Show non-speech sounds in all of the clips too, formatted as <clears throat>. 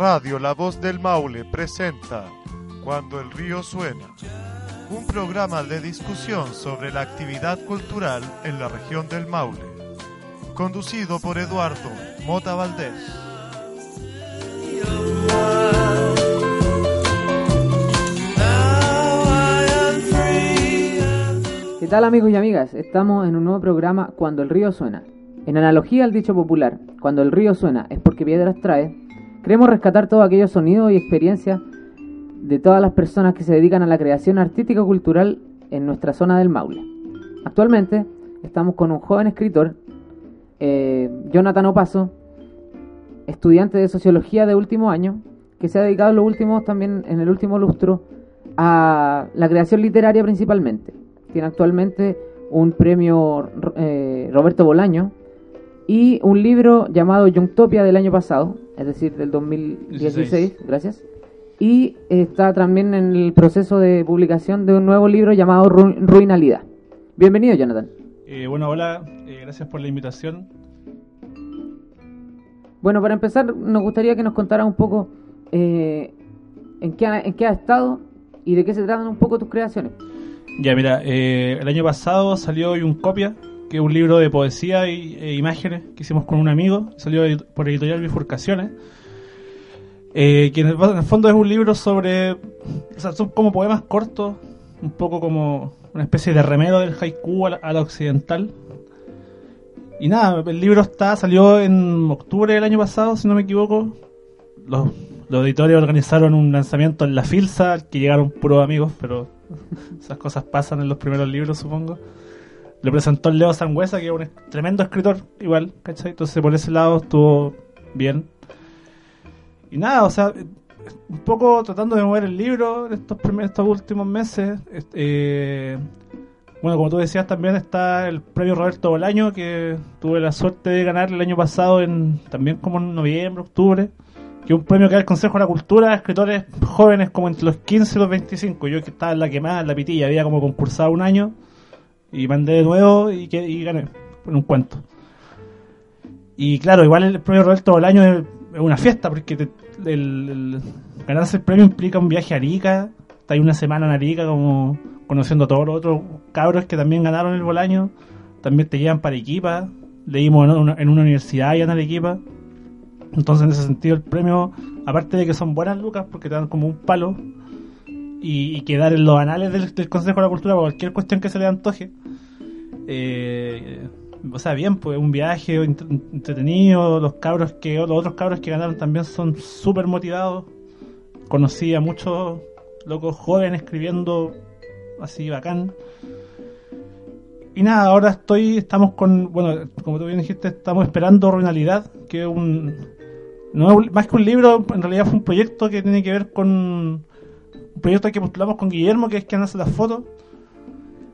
Radio La Voz del Maule presenta Cuando el río suena, un programa de discusión sobre la actividad cultural en la región del Maule, conducido por Eduardo Mota Valdés. ¿Qué tal amigos y amigas? Estamos en un nuevo programa Cuando el río suena. En analogía al dicho popular, cuando el río suena es porque piedras trae, queremos rescatar todos aquellos sonidos y experiencias de todas las personas que se dedican a la creación artística cultural en nuestra zona del Maule. Actualmente estamos con un joven escritor, eh, Jonathan Opaso, estudiante de sociología de último año, que se ha dedicado en los últimos, también en el último lustro, a la creación literaria principalmente. Tiene actualmente un premio eh, Roberto Bolaño y un libro llamado Youngtopia del año pasado, es decir, del 2016, gracias. Y está también en el proceso de publicación de un nuevo libro llamado Ru Ruinalidad. Bienvenido, Jonathan. Eh, bueno, hola, eh, gracias por la invitación. Bueno, para empezar, nos gustaría que nos contara un poco eh, en, qué ha, en qué ha estado y de qué se tratan un poco tus creaciones. Ya, mira, eh, el año pasado salió un copia, que es un libro de poesía y, e imágenes que hicimos con un amigo, salió por editorial Bifurcaciones. Eh, en el, fondo es un libro sobre. O sea, son como poemas cortos, un poco como una especie de remedio del haiku a la, occidental. Y nada, el libro está salió en octubre del año pasado, si no me equivoco. Los, los editores organizaron un lanzamiento en la Filsa, que llegaron puros amigos, pero <laughs> esas cosas pasan en los primeros libros, supongo. Lo presentó el Leo Sangüesa, que es un tremendo escritor, igual, ¿cachai? Entonces por ese lado estuvo bien. Y nada, o sea, un poco tratando de mover el libro en estos, primeros, estos últimos meses. Eh, bueno, como tú decías, también está el premio Roberto Bolaño, que tuve la suerte de ganar el año pasado, en también como en noviembre, octubre que es un premio que da el Consejo de la Cultura a escritores jóvenes como entre los 15 y los 25. Yo que estaba en la quemada, en la pitilla, había como concursado un año y mandé de nuevo y, que, y gané en un cuento. Y claro, igual el premio Roberto Bolaño es, es una fiesta porque te, el, ganarse el premio implica un viaje a Arica, está ahí una semana en Arica como conociendo a todos los otros cabros que también ganaron el Bolaño, también te llevan para Arequipa, leímos en una, en una universidad allá en Arequipa. Entonces, en ese sentido, el premio, aparte de que son buenas lucas, porque te dan como un palo y, y quedar en los anales del, Consejo de la Cultura por cualquier cuestión que se le antoje. Eh, o sea, bien, pues un viaje entretenido. Los cabros que, los otros cabros que ganaron también son súper motivados. Conocí a muchos locos jóvenes escribiendo así bacán. Y nada, ahora estoy, estamos con, bueno, como tú bien dijiste, estamos esperando Ruinalidad, que es un, no más que un libro, en realidad fue un proyecto que tiene que ver con un proyecto que postulamos con Guillermo, que es quien hace las fotos,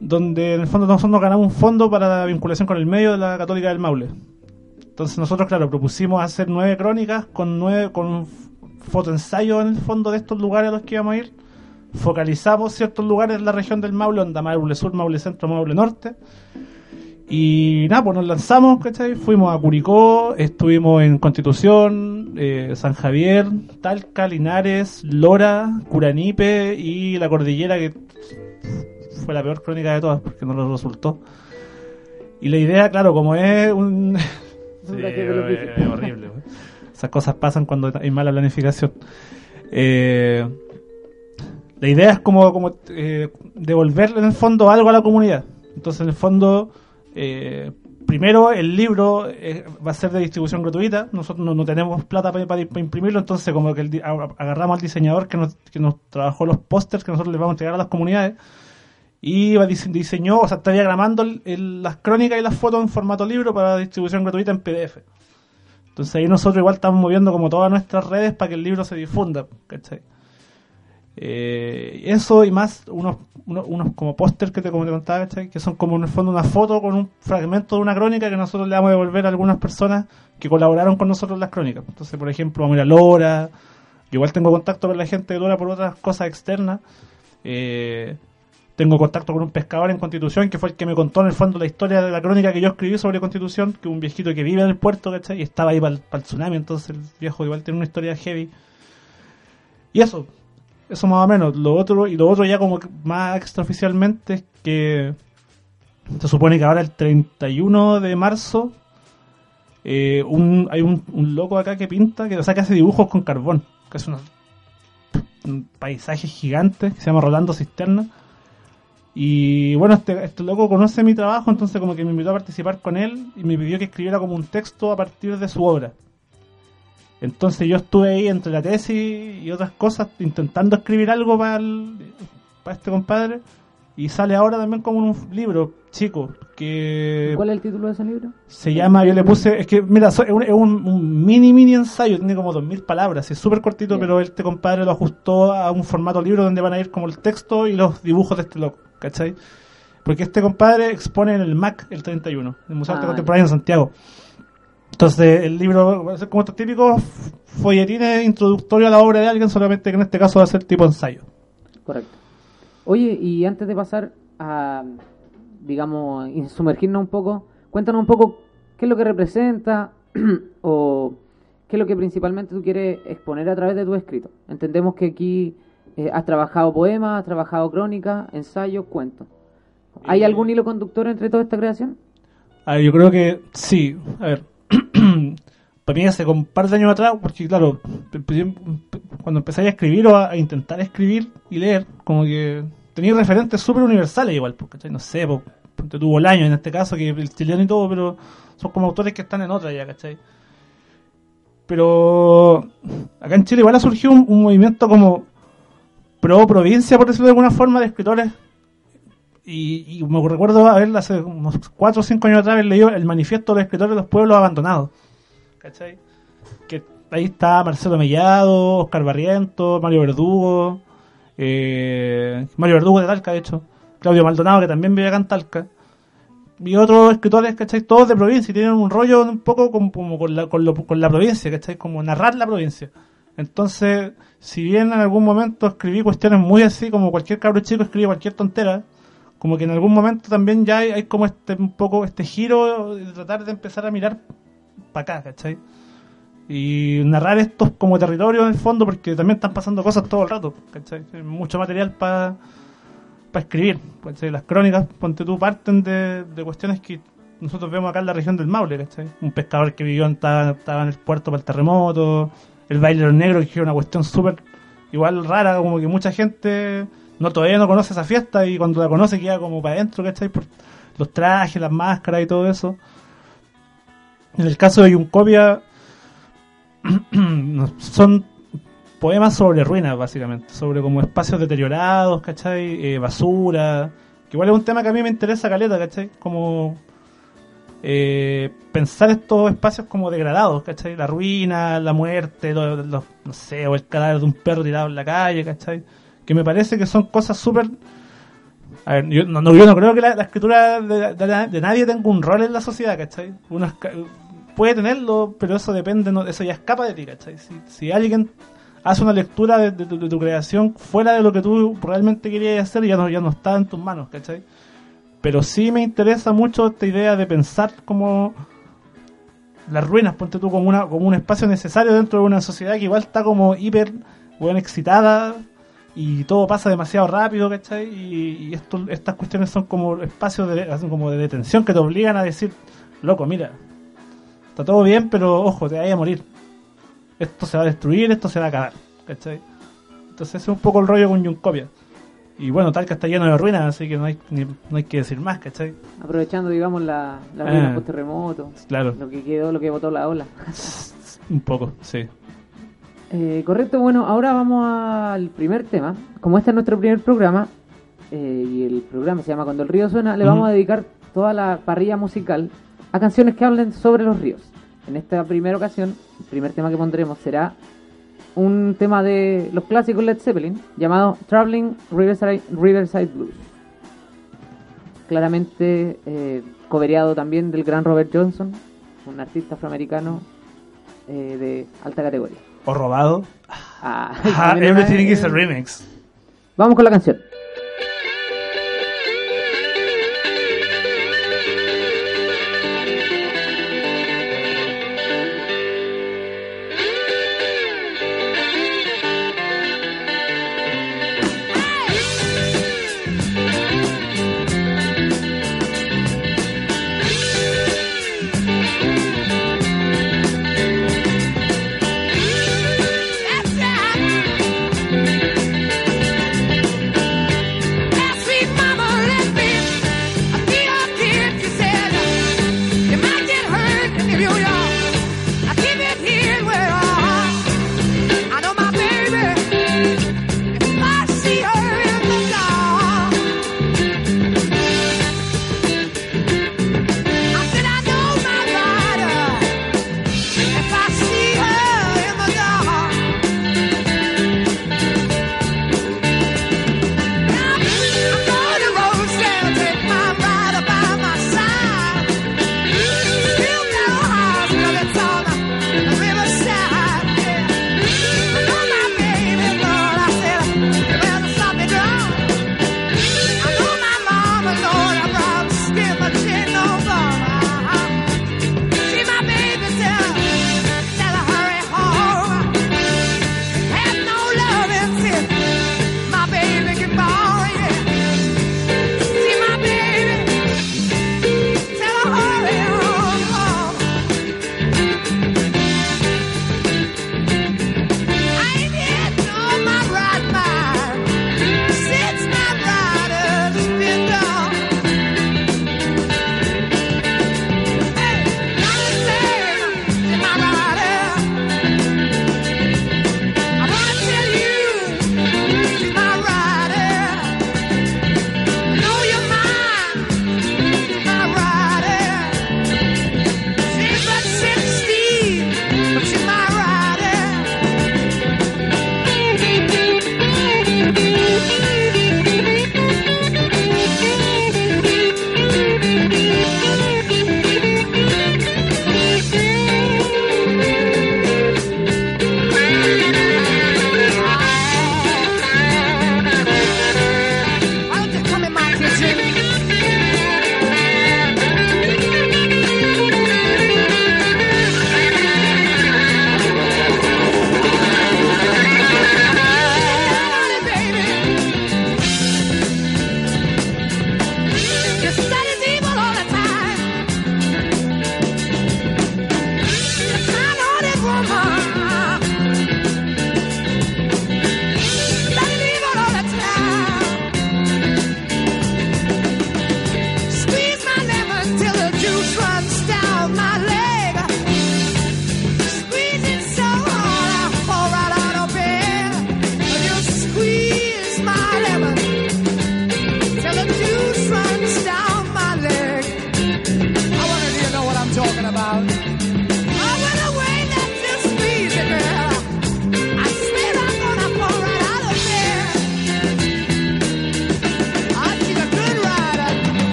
donde en el fondo nosotros ganamos un fondo para la vinculación con el medio de la Católica del Maule. Entonces nosotros, claro, propusimos hacer nueve crónicas con nueve, con fotoensayos en el fondo de estos lugares a los que íbamos a ir. Focalizamos ciertos lugares en la región del Maule, onda Maule Sur, Maule Centro, Maule Norte. Y nada, pues nos lanzamos, ¿cachai? Fuimos a Curicó, estuvimos en Constitución, eh, San Javier, Talca, Linares, Lora, Curanipe y la Cordillera, que fue la peor crónica de todas porque no lo resultó. Y la idea, claro, como es un... <laughs> sí, es horrible. Esas cosas pasan cuando hay mala planificación. Eh, la idea es como, como eh, devolverle en el fondo algo a la comunidad. Entonces, en el fondo eh, primero, el libro eh, va a ser de distribución gratuita. Nosotros no, tenemos plata para, imprimirlo, entonces como que agarramos al diseñador que nos, que nos trabajó los pósters que nosotros les vamos a entregar a las comunidades y diseñó, o sea, está diagramando las crónicas y las fotos en formato libro para distribución gratuita en PDF. Entonces ahí nosotros igual estamos moviendo como todas nuestras redes para que el libro se difunda, ¿cachai? Eh, eso y más unos, unos, como póster que te, como contaba, ¿cachai? que son como en el fondo una foto con un fragmento de una crónica que nosotros le vamos a devolver a algunas personas que colaboraron con nosotros en las crónicas. Entonces, por ejemplo, vamos a ir a Lora, yo igual tengo contacto con la gente de Lora por otras cosas externas. Eh, tengo contacto con un pescador en Constitución que fue el que me contó en el fondo la historia de la crónica que yo escribí sobre Constitución, que un viejito que vive en el puerto, ¿cachai? Y estaba ahí para el, tsunami, entonces el viejo igual tiene una historia heavy. Y eso, eso más o menos. Lo otro, y lo otro ya como más extraoficialmente es que se supone que ahora el 31 de marzo eh, un, hay un, un, loco acá que pinta, que, o sea, hace dibujos con carbón, que es unos un paisaje gigante que se llama Rolando Cisterna y bueno, este, este loco conoce mi trabajo, entonces como que me invitó a participar con él y me pidió que escribiera como un texto a partir de su obra. Entonces yo estuve ahí entre la tesis y otras cosas intentando escribir algo para, para este compadre y sale ahora también como un libro chico que ¿Cuál es el título de ese libro? Se llama, yo le puse, es que mira, es un, mini mini ensayo, tiene como dos mil palabras, es súper cortito, pero este compadre lo ajustó a un formato libro donde van a ir como el texto y los dibujos de este loco. ¿cachai? Porque este compadre expone en el MAC el 31, el Museo de Arte ah, Contemporáneo en Santiago. Entonces, el libro va a ser como estos típicos folletines introductorios a la obra de alguien, solamente que en este caso va a ser tipo ensayo. Correcto. Oye, y antes de pasar a, digamos, sumergirnos un poco, cuéntanos un poco qué es lo que representa <clears throat> o qué es lo que principalmente tú quieres exponer a través de tu escrito. Entendemos que aquí eh, ¿Has trabajado poemas, has trabajado crónica, ensayos, cuentos? ¿Hay eh, algún hilo conductor entre toda esta creación? yo creo que sí. A ver, <clears throat> para mí hace un par de años atrás, porque claro, cuando empecé a escribir o a, intentar escribir y leer, como que tenía referentes súper universales igual, porque no sé, porque tuvo el año en este caso, que el chileno y todo, pero son como autores que están en otra ya, ¿cachai? Pero acá en Chile igual ha surgido un movimiento como pro provincia, por decirlo de alguna forma, de escritores. Y, me recuerdo haber hace unos 4 o 5 años atrás haber leído el manifiesto de los escritores de los pueblos abandonados. ¿Cachai? Que ahí está Marcelo Mellado, Oscar Barriento, Mario Verdugo, eh, Mario Verdugo de Talca, de hecho, Claudio Maldonado, que también vive acá en Talca, y otros escritores, ¿cachai? Todos de provincia y tienen un rollo un poco como, con, la, con, con la provincia, ¿cachai? Como narrar la provincia. Entonces, si bien en algún momento escribí cuestiones muy así, como cualquier cabro chico escribe cualquier tontera, como que en algún momento también ya hay, como este un poco este giro de tratar de empezar a mirar para acá, ¿cachai? Y narrar estos como territorios en el fondo, porque también están pasando cosas todo el rato, ¿cachai? Hay mucho material para para escribir. Las crónicas, ponte tú, parten de, cuestiones que nosotros vemos acá en la región del Maule, ¿cachai? Un pescador que vivió estaba, estaba en el puerto para el terremoto, el baile de negro, que es una cuestión súper igual rara, como que mucha gente no todavía no conoce esa fiesta y cuando la conoce queda como para adentro, ¿cachai? Por los trajes, las máscaras y todo eso. En el caso de Yuncopia, <clears throat> son poemas sobre ruinas, básicamente, sobre como espacios deteriorados, ¿cachai? Eh, basura, que igual es un tema que a mí me interesa, Caleta, ¿cachai? Como eh, pensar estos espacios como degradados, ¿cachai? La ruina, la muerte, no sé, o el cadáver de un perro tirado en la calle, ¿cachai? Que me parece que son cosas súper... A ver, yo no, yo no creo que la, escritura de, nadie tenga un rol en la sociedad, ¿cachai? Uno puede tenerlo, pero eso depende, eso ya escapa de ti, ¿cachai? Si, alguien hace una lectura de, tu creación fuera de lo que tú realmente querías hacer, ya no, ya no está en tus manos, ¿cachai? Pero sí me interesa mucho esta idea de pensar como las ruinas, ponte tú como una como un espacio necesario dentro de una sociedad que igual está como hiper bueno, excitada y todo pasa demasiado rápido, ¿cachai? Y, esto, estas cuestiones son como espacios de, como de detención que te obligan a decir, loco, mira, está todo bien, pero ojo, te vaya a morir. Esto se va a destruir, esto se va a acabar, ¿cachai? Entonces es un poco el rollo con Yuncopia. Y bueno, Talca está lleno de ruinas, así que no hay, no hay que decir más, ¿cachai? Aprovechando, digamos, la, la ah, ruina post-terremoto. Claro. Lo que quedó, lo que botó la ola. Un poco, sí. Eh, correcto, bueno, ahora vamos al primer tema. Como este es nuestro primer programa, eh, y el programa se llama Cuando el río suena, le vamos a dedicar toda la parrilla musical a canciones que hablen sobre los ríos. En esta primera ocasión, el primer tema que pondremos será un tema de los clásicos Led Zeppelin llamado Traveling Riverside, Blues. Claramente eh, cobereado también del gran Robert Johnson, un artista afroamericano eh, de alta categoría. ¿O robado? Ah, everything is a remix. Vamos con la canción.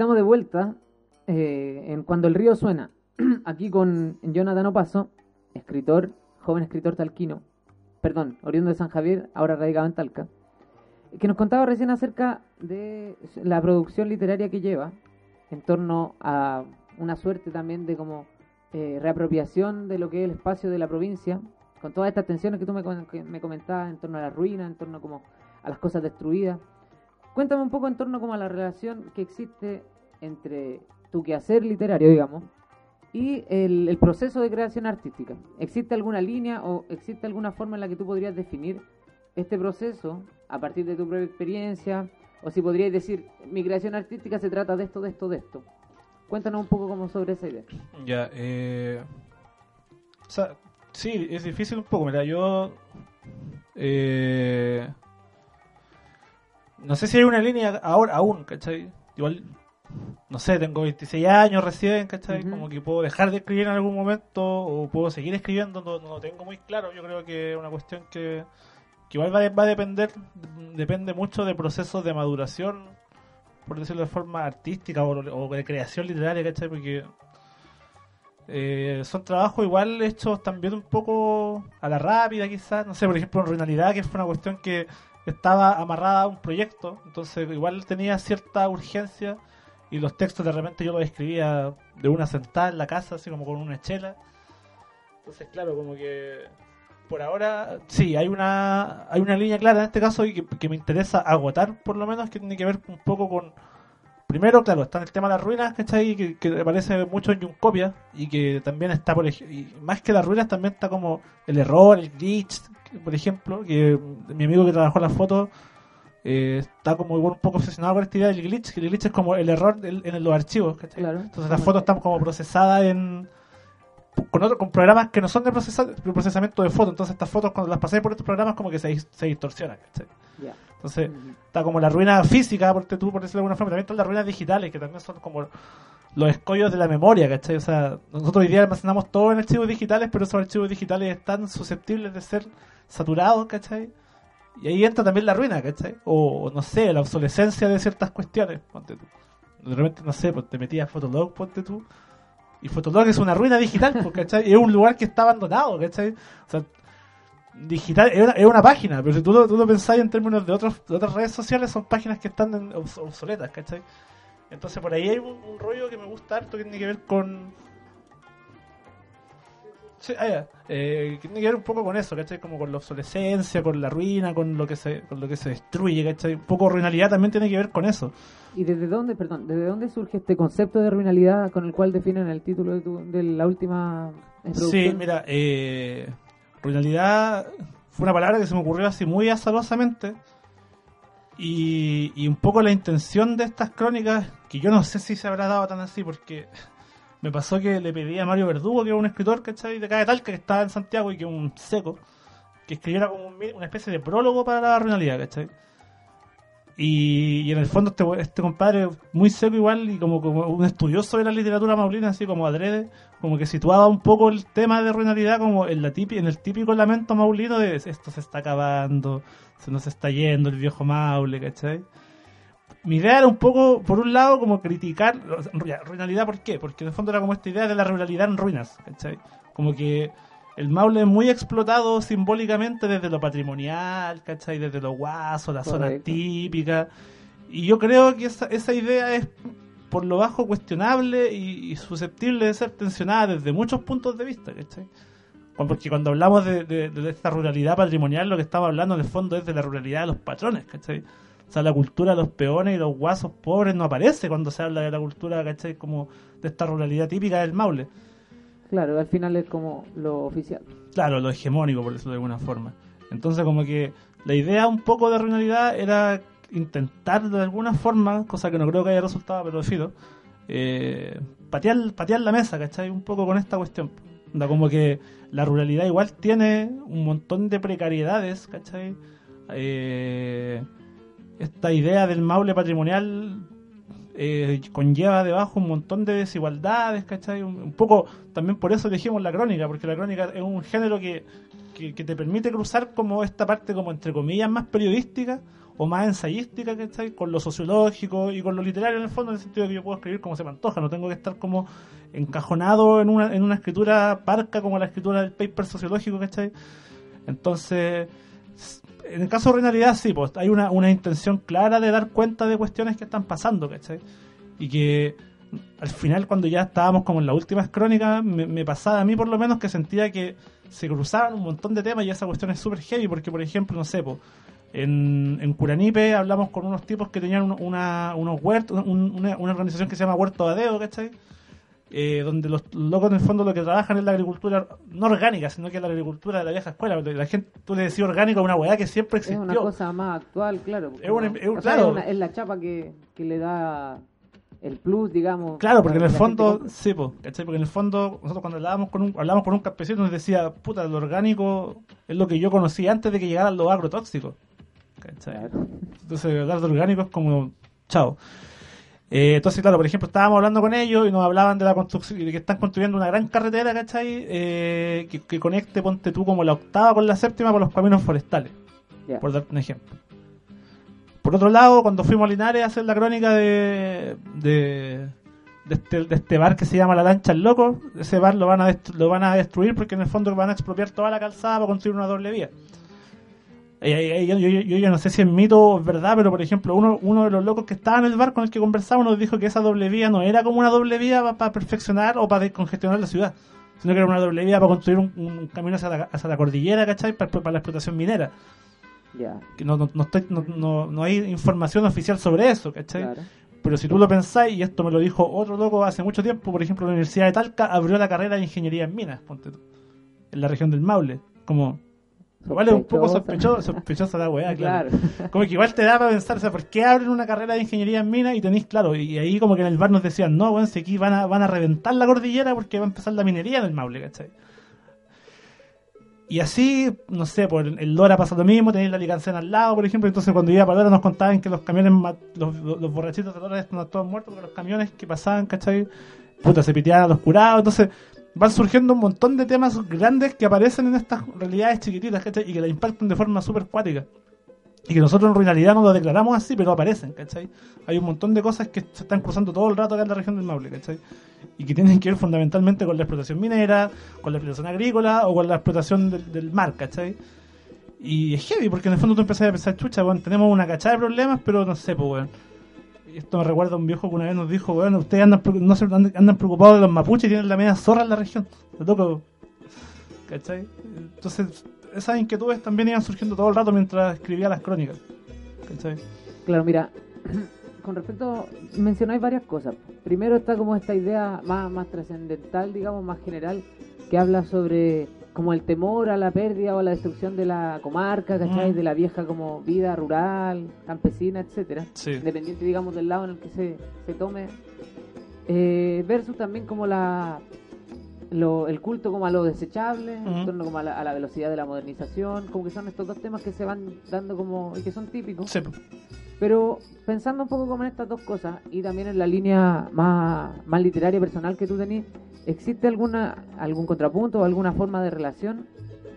Estamos de vuelta eh, en Cuando el río suena. <clears throat> Aquí con Jonathan Opaso, escritor, joven escritor talquino, perdón, oriundo de San Javier, ahora radicado en Talca, que nos contaba recién acerca de la producción literaria que lleva en torno a una suerte también de como eh, reapropiación de lo que es el espacio de la provincia, con todas estas tensiones que tú me, me comentabas en torno a la ruina, en torno como a las cosas destruidas. Cuéntame un poco en torno como a la relación que existe entre tu quehacer literario, digamos, y el, proceso de creación artística. ¿Existe alguna línea o existe alguna forma en la que tú podrías definir este proceso a partir de tu propia experiencia? O si podrías decir, mi creación artística se trata de esto, de esto, de esto. Cuéntanos un poco como sobre esa idea. Ya, eh... O sea, sí, es difícil un poco. Mira, yo... Eh... No sé si hay una línea ahora aún, ¿cachai? Igual no sé, tengo 26 años recién, ¿cachai? Como que puedo dejar de escribir en algún momento o puedo seguir escribiendo, no, lo tengo muy claro. Yo creo que es una cuestión que, igual va, va, a depender, depende mucho de procesos de maduración, por decirlo de forma artística o, de creación literaria, ¿cachai? Porque eh, son trabajos igual hechos también un poco a la rápida, quizás. No sé, por ejemplo, en Ruinalidad, que fue una cuestión que estaba amarrada a un proyecto, entonces igual tenía cierta urgencia y los textos de repente yo los escribía de una sentada en la casa, así como con una chela. Entonces, claro, como que por ahora sí, hay una hay una línea clara en este caso y que, me interesa agotar, por lo menos, que tiene que ver un poco con. Primero, claro, está en el tema de las ruinas, ¿cachai? Que, que aparece mucho en Yuncopia y que también está, por y más que las ruinas, también está como el error, el glitch, por ejemplo, que mi amigo que trabajó las fotos eh, está como un poco obsesionado con esta idea del glitch, que el glitch es como el error en los archivos, Entonces las fotos están como procesadas en con, otro, con programas que no son de, procesamiento de fotos, entonces estas fotos cuando las pasé por estos programas como que se, se distorsionan, Entonces está como la ruina física, por, tú, por decirlo de alguna forma, también están las ruinas digitales, que también son como los escollos de la memoria, ¿cachai? O sea, nosotros hoy día almacenamos todo en archivos digitales, pero esos archivos digitales están susceptibles de ser saturados, ¿cachai? Y ahí entra también la ruina, ¿cachai? O, no sé, la obsolescencia de ciertas cuestiones, ponte tú. De repente, no sé, pues te metías Fotolog, ponte tú. Y Fotolog es una ruina digital, pues, ¿cachai? es un lugar que está abandonado, ¿cachai? O sea, digital es una, página, pero si tú lo, tú lo pensás en términos de, otros, de otras redes sociales, son páginas que están obsoletas, ¿cachai? Entonces por ahí hay un, un rollo que me gusta harto que tiene que ver con Sí, ah, eh, tiene que ver un poco con eso, ¿cachai? Como con la obsolescencia, con la ruina, con lo que se, con lo que se destruye, ¿cachai? Un poco ruinalidad también tiene que ver con eso. ¿Y desde dónde, perdón, desde dónde surge este concepto de ruinalidad con el cual definen el título de, tu, de la última Sí, mira, eh, ruinalidad fue una palabra que se me ocurrió así muy azarosamente. Y, y un poco la intención de estas crónicas, que yo no sé si se habrá dado tan así, porque me pasó que le pedí a Mario Verdugo, que es un escritor, ¿cachai? De cada tal que estaba en Santiago y que es un seco, que escribiera como una especie de prólogo para la realidad, ¿cachai? Y, en el fondo este, este compadre muy seco igual y como, como un estudioso de la literatura maulina, así como adrede, como que situaba un poco el tema de ruinalidad como en, la en el típico lamento maulino de esto se está acabando, se nos está yendo el viejo maule, ¿cachai? Mi idea era un poco, por un lado, como criticar. Ruinalidad, ¿por qué? Porque en el fondo era como esta idea de la ruralidad en ruinas, ¿cachai? Como que el Maule es muy explotado simbólicamente desde lo patrimonial, ¿cachai? Desde lo guaso, la zona típica. Y yo creo que esa, esa idea es por lo bajo cuestionable y, susceptible de ser tensionada desde muchos puntos de vista, ¿cachai? Porque cuando hablamos de, de, esta ruralidad patrimonial, lo que estamos hablando en el fondo es de la ruralidad de los patrones, ¿cachai? O sea, la cultura de los peones y los guasos pobres no aparece cuando se habla de la cultura, ¿cachai? Como de esta ruralidad típica del Maule. Claro, al final es como lo oficial. Claro, lo hegemónico, por decirlo de alguna forma. Entonces, como que la idea un poco de ruralidad era intentar de alguna forma, cosa que no creo que haya resultado, pero decido, eh, patear, patear la mesa, ¿cachai? Un poco con esta cuestión. Da como que la ruralidad igual tiene un montón de precariedades, ¿cachai? Eh, esta idea del Maule patrimonial eh, conlleva debajo un montón de desigualdades, ¿cachai? Un, poco, también por eso elegimos la crónica, porque la crónica es un género que, te permite cruzar como esta parte, como entre comillas, más periodística, o más ensayística, ¿cachai? Con lo sociológico y con lo literario en el fondo, en el sentido de que yo puedo escribir como se me antoja, no tengo que estar como encajonado en una, en una escritura parca como la escritura del paper sociológico, ¿cachai? Entonces, en el caso de Renalidad sí, pues hay una, una intención clara de dar cuenta de cuestiones que están pasando, ¿cachai? Y que al final cuando ya estábamos como en las últimas crónicas, me, me pasaba a mí por lo menos que sentía que se cruzaban un montón de temas y esa cuestión es súper heavy porque por ejemplo, no sé, pues, en, en Curanipe hablamos con unos tipos que tenían un- una, unos huertos, un- una, una organización que se llama Huerto Adeo, ¿cachai? Eh, donde los locos en el fondo lo que trabajan es la agricultura, no orgánica, sino que es la agricultura de la vieja escuela. La gente, tú le decís orgánico a una weá que siempre Es existió. una cosa más actual, claro. Es una- es sea, es, una- es la chapa que, que le da el plus, digamos. Claro, porque en el gente fondo, sí, po, ¿cachai? Porque en el fondo, nosotros cuando hablábamos con un, hablábamos con un campesino nos decía, puta, lo orgánico es lo que yo conocí antes de que llegaran los agrotóxicos. ¿cachai? Claro. Entonces, hablar de orgánico es como, chao. Eh, entonces, claro, por ejemplo, estábamos hablando con ellos y nos hablaban de la construcción, de que están construyendo una gran carretera, ¿cachai? Eh, que, que conecte, ponte tú, como la octava con la séptima por los caminos forestales, por darte un ejemplo. Por otro lado, cuando fuimos a Linares a hacer la crónica de, de, de este, de este bar que se llama La Lancha el Loco, ese bar lo van, a lo van a destruir porque en el fondo van a expropiar toda la calzada para construir una doble vía. Eh, eh, yo, yo- yo ya no sé si es mito o es verdad, pero por ejemplo, uno, uno de los locos que estaba en el bar con el que conversamos nos dijo que esa doble vía no era como una doble vía para perfeccionar o para descongestionar la ciudad, sino que era una doble vía para construir un, un camino hacia la, hacia la cordillera, ¿cachai? Para, para la explotación minera. Ya, Que no, no, no, estoy- no, no- no hay información oficial sobre eso, ¿cachai? claro. Pero si tú lo pensáis, y esto me lo dijo otro loco hace mucho tiempo, por ejemplo, la Universidad de Talca abrió la carrera de Ingeniería en Minas, ponte tú, en la región del Maule. Como, igual es un poco sospechoso, sospechosa la weá, claro. Claro. <laughs> Como que igual te da para pensar, o sea, ¿por qué abren una carrera de Ingeniería en Minas y tenéis, claro, y ahí como que en el bar nos decían, no, weón, si aquí van a, van a reventar la cordillera porque va a empezar la minería en el Maule, ¿cachai? Y así, no sé, por el Lora pasa lo mismo, tenéis la Licancena al lado, por ejemplo, entonces cuando iba para Lora nos contaban que los camiones, los, los, borrachitos de Lora están todos muertos porque los camiones que pasaban, ¿cachai? Puta, se piteaban a los curados, entonces van surgiendo un montón de temas grandes que aparecen en estas realidades chiquititas, ¿cachai? Y que la impactan de forma súper cuática. Y que nosotros en realidad no lo declaramos así, pero aparecen, ¿cachai? Hay un montón de cosas que se están cruzando todo el rato acá en la región del Maule, ¿cachai? Y que tienen que ver fundamentalmente con la explotación minera, con la explotación agrícola o con la explotación del, mar, ¿cachai? Y es heavy, porque en el fondo tú empezás a pensar, chucha, weón, tenemos una cachada de problemas, pero no sé, pues, weón. Esto me recuerda a un viejo que una vez nos dijo, weón, ustedes andan, no se, andan, preocupados de los mapuches y tienen la media zorra en la región. ¿cachai? Entonces, esas inquietudes también iban surgiendo todo el rato mientras escribía las crónicas. Claro, mira, <clears throat> con respecto, mencionáis varias cosas. Primero está como esta idea más, más trascendental, digamos, más general, que habla sobre como el temor a la pérdida o a la destrucción de la comarca, ¿cachai? Mm. De la vieja como vida rural, campesina, etcétera. Sí. Independiente, digamos, del lado en el que se, se tome. Eh, versus también como la lo- el culto como a lo desechable, en torno como a la, a la velocidad de la modernización, como que son estos dos temas que se van dando como y que son típicos. Sí. Pero pensando un poco como en estas dos cosas y también en la línea más, más literaria personal que tú tenés, ¿existe alguna algún contrapunto o alguna forma de relación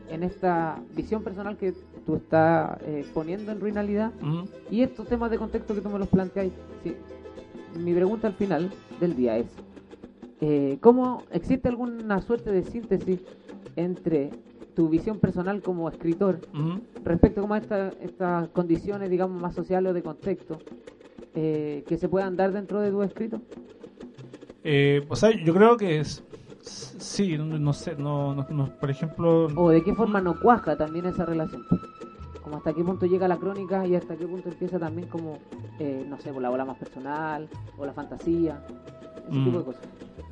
en esta visión personal que tú estás eh, poniendo en Ruinalidad Mm. y estos temas de contexto que tú me los planteáis? Sí. Mi pregunta al final del día es, eh, ¿cómo existe alguna suerte de síntesis entre tu visión personal como escritor respecto como a esta- estas condiciones, digamos, más sociales o de contexto eh, que se puedan dar dentro de tu escrito? Eh, o sea, yo creo que es. Sí, no, no sé, no, no- no, por ejemplo. ¿O de qué forma no cuaja también esa relación? Como hasta qué punto llega la crónica y hasta qué punto empieza también como, eh, no sé, por la ola más personal o la fantasía, ese Mm. tipo de cosas.